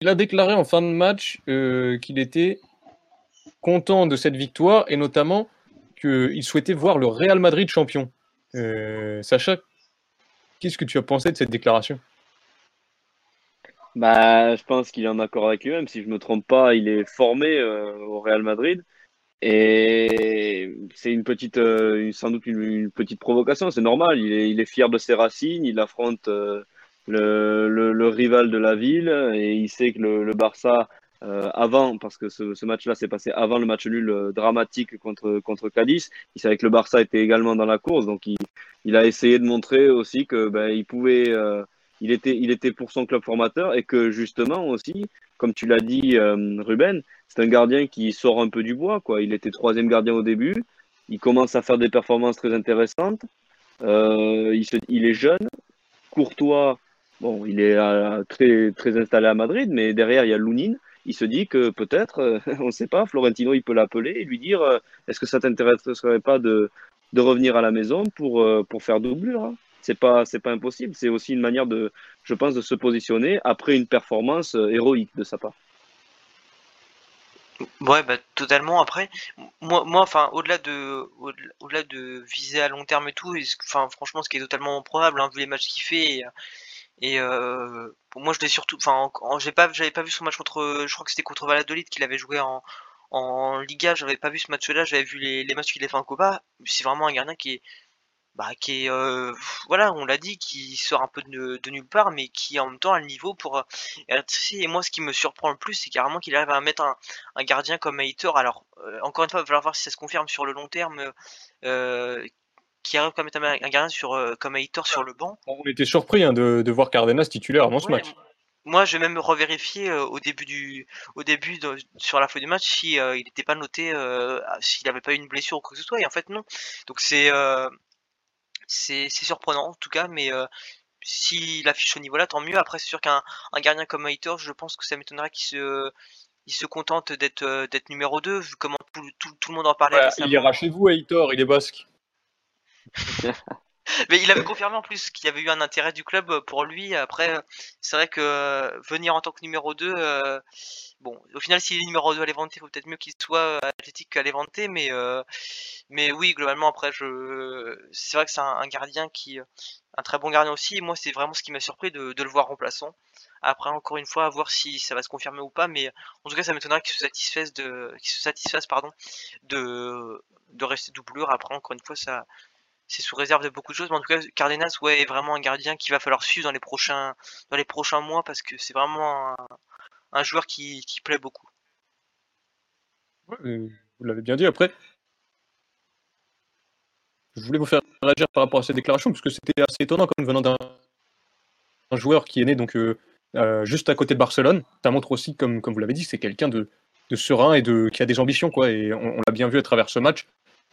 Il a déclaré en fin de match euh, qu'il était content de cette victoire et notamment qu'il souhaitait voir le Real Madrid champion. Euh, Sacha, qu'est-ce que tu as pensé de cette déclaration? Bah, je pense qu'il est en accord avec lui-même. Si je me trompe pas, il est formé euh, au Real Madrid. Et c'est une petite, euh, sans doute une, petite provocation. C'est normal. Il est, il est fier de ses racines. Il affronte euh, le, le, le rival de la ville et il sait que le, le Barça, euh, avant, parce que ce, ce match-là s'est passé avant le match nul euh, dramatique contre, contre Cadiz, il savait que le Barça était également dans la course. Donc il, il a essayé de montrer aussi que ben, il pouvait. Il était, pour son club formateur et que justement aussi, comme tu l'as dit, euh, Ruben, c'est un gardien qui sort un peu du bois. Il était troisième gardien au début. Il commence à faire des performances très intéressantes. Euh, il, est jeune, courtois. Bon, il est euh, très, très installé à Madrid, mais derrière, il y a Lounine. Il se dit que peut-être, <laughs> on ne sait pas, Florentino, il peut l'appeler et lui dire est-ce que ça t'intéresserait pas de, revenir à la maison pour, pour faire doublure hein c'est pas c'est pas impossible c'est aussi une manière de je pense de se positionner après une performance euh, héroïque de sa part Ouais, bah totalement. Après, moi, moi, enfin, au-delà de, au-delà de viser à long terme et tout, enfin, franchement, ce qui est totalement probable, hein, vu les matchs qu'il fait. Et, euh, moi, je l'ai surtout, enfin, en- pas, j'avais pas vu son match contre, je crois que c'était contre Valladolid qu'il avait joué en, en Liga. J'avais pas vu ce match-là. J'avais vu les, les matchs qu'il a fait en Copa. C'est vraiment un gardien qui est, bah, qui est, euh, voilà, on l'a dit, qui sort un peu de, de nulle part, mais qui en même temps a le niveau pour. euh, être ici. Et moi, ce qui me surprend le plus, c'est carrément qu'il arrive à mettre un, un gardien comme Heitor. Alors, euh, encore une fois, il va falloir voir si ça se confirme sur le long terme. Qui arrive à mettre un, un gardien sur, comme Heitor sur le banc. On était surpris hein, de, de voir Cardenas titulaire avant ce match. Moi, je vais même revérifier au début du, au début de- sur la feuille du match si il n'était pas noté, s'il n'avait pas eu une blessure ou quoi que ce soit. Et en fait, non. Donc c'est, c'est, c'est surprenant en tout cas, mais euh, s'il affiche ce niveau-là, tant mieux. Après, c'est sûr qu'un un gardien comme Heitor, je pense que ça m'étonnerait qu'il se, il se contente d'être, euh, d'être numéro 2, vu comment tout, tout, tout le monde en parlait il ira chez vous, Heitor, il est basque. <laughs> Mais il avait confirmé en plus qu'il y avait eu un intérêt du club pour lui. Après, c'est vrai que euh, venir en tant que numéro 2, euh, bon, au final, s'il est numéro 2 à Levante, il faut peut-être mieux qu'il soit euh, athlétique qu'à Levante, mais, mais oui, globalement, après, je, c'est vrai que c'est un, gardien qui, un très bon gardien aussi. Et moi, c'est vraiment ce qui m'a surpris de, de le voir remplaçant. Après, encore une fois, à voir si ça va se confirmer ou pas, mais en tout cas, ça m'étonnerait qu'il se satisfasse de, qu'il se satisfasse, pardon, de, de rester doublure. Après, encore une fois, ça, c'est sous réserve de beaucoup de choses, mais en tout cas, Cardenas, ouais, est vraiment un gardien qu'il va falloir suivre dans les prochains, dans les prochains mois parce que c'est vraiment un, joueur qui, plaît beaucoup. Vous l'avez bien dit. Après, je voulais vous faire réagir par rapport à cette déclaration, parce que c'était assez étonnant même venant d'un un joueur qui est né donc euh, euh, juste à côté de Barcelone. Ça montre aussi, comme, comme vous l'avez dit, c'est quelqu'un de, serein et de, qui a des ambitions. Quoi, et on, on l'a bien vu à travers ce match.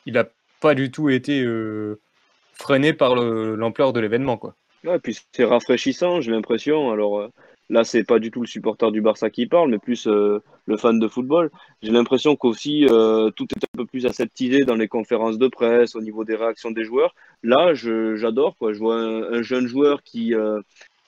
Il n'a pas du tout été euh, freiné par le- l'ampleur de l'événement. Quoi. Ouais, puis c'est rafraîchissant, j'ai l'impression. Alors euh, là, c'est pas du tout le supporter du Barça qui parle, mais plus euh, le fan de football. J'ai l'impression qu'aussi euh, tout est un peu plus aseptisé dans les conférences de presse, au niveau des réactions des joueurs. Là, je- j'adore quoi. Je vois un, un jeune joueur qui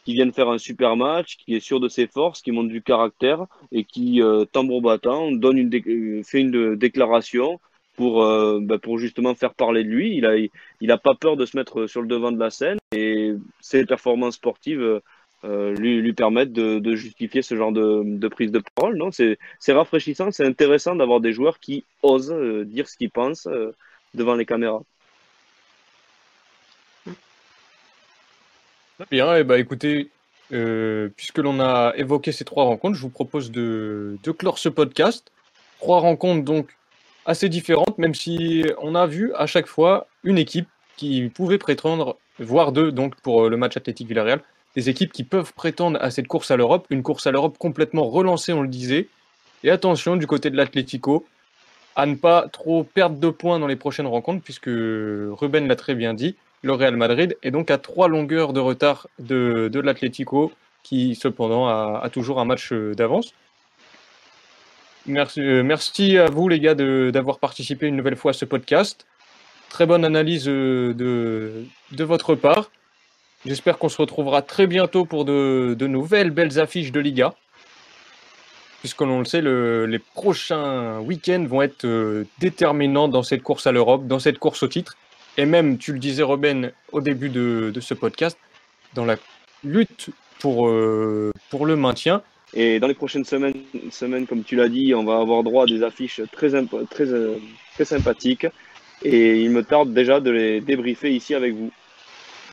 qui vient de faire un super match, qui est sûr de ses forces, qui montre du caractère et qui tambour battant donne une fait une déclaration pour euh, bah, pour justement faire parler de lui. Il a il a pas peur de se mettre sur le devant de la scène et ses performances sportives euh, lui, lui permettent de, justifier ce genre de, de prise de parole. Non, c'est c'est rafraîchissant, c'est intéressant d'avoir des joueurs qui osent euh, dire ce qu'ils pensent devant les caméras. Bien, et bah écoutez, euh, puisque l'on a évoqué ces trois rencontres, je vous propose de, de clore ce podcast. Trois rencontres donc assez différentes, même si on a vu à chaque fois une équipe qui pouvait prétendre, voire deux donc pour euh, le match Athletic Villarreal, des équipes qui peuvent prétendre à cette course à l'Europe, une course à l'Europe complètement relancée, on le disait. Et attention du côté de l'Atlético, à ne pas trop perdre de points dans les prochaines rencontres, puisque Ruben l'a très bien dit, le Real Madrid est donc à trois longueurs de retard de, de l'Atlético, qui cependant a, toujours un match euh, d'avance. Merci, euh, merci à vous les gars d'avoir participé une nouvelle fois à ce podcast. Très bonne analyse euh, de, de votre part. J'espère qu'on se retrouvera très bientôt pour de, de nouvelles belles affiches de Liga. Puisque l'on le sait, le- les prochains week-ends vont être euh, déterminants dans cette course à l'Europe, dans cette course au titre. Et même, tu le disais, Robin, au début de, de ce podcast, dans la lutte pour, pour le maintien. Et dans les prochaines semaines, comme tu l'as dit, on va avoir droit à des affiches très, très, euh, très sympathiques. Et il me tarde déjà de les débriefer ici avec vous.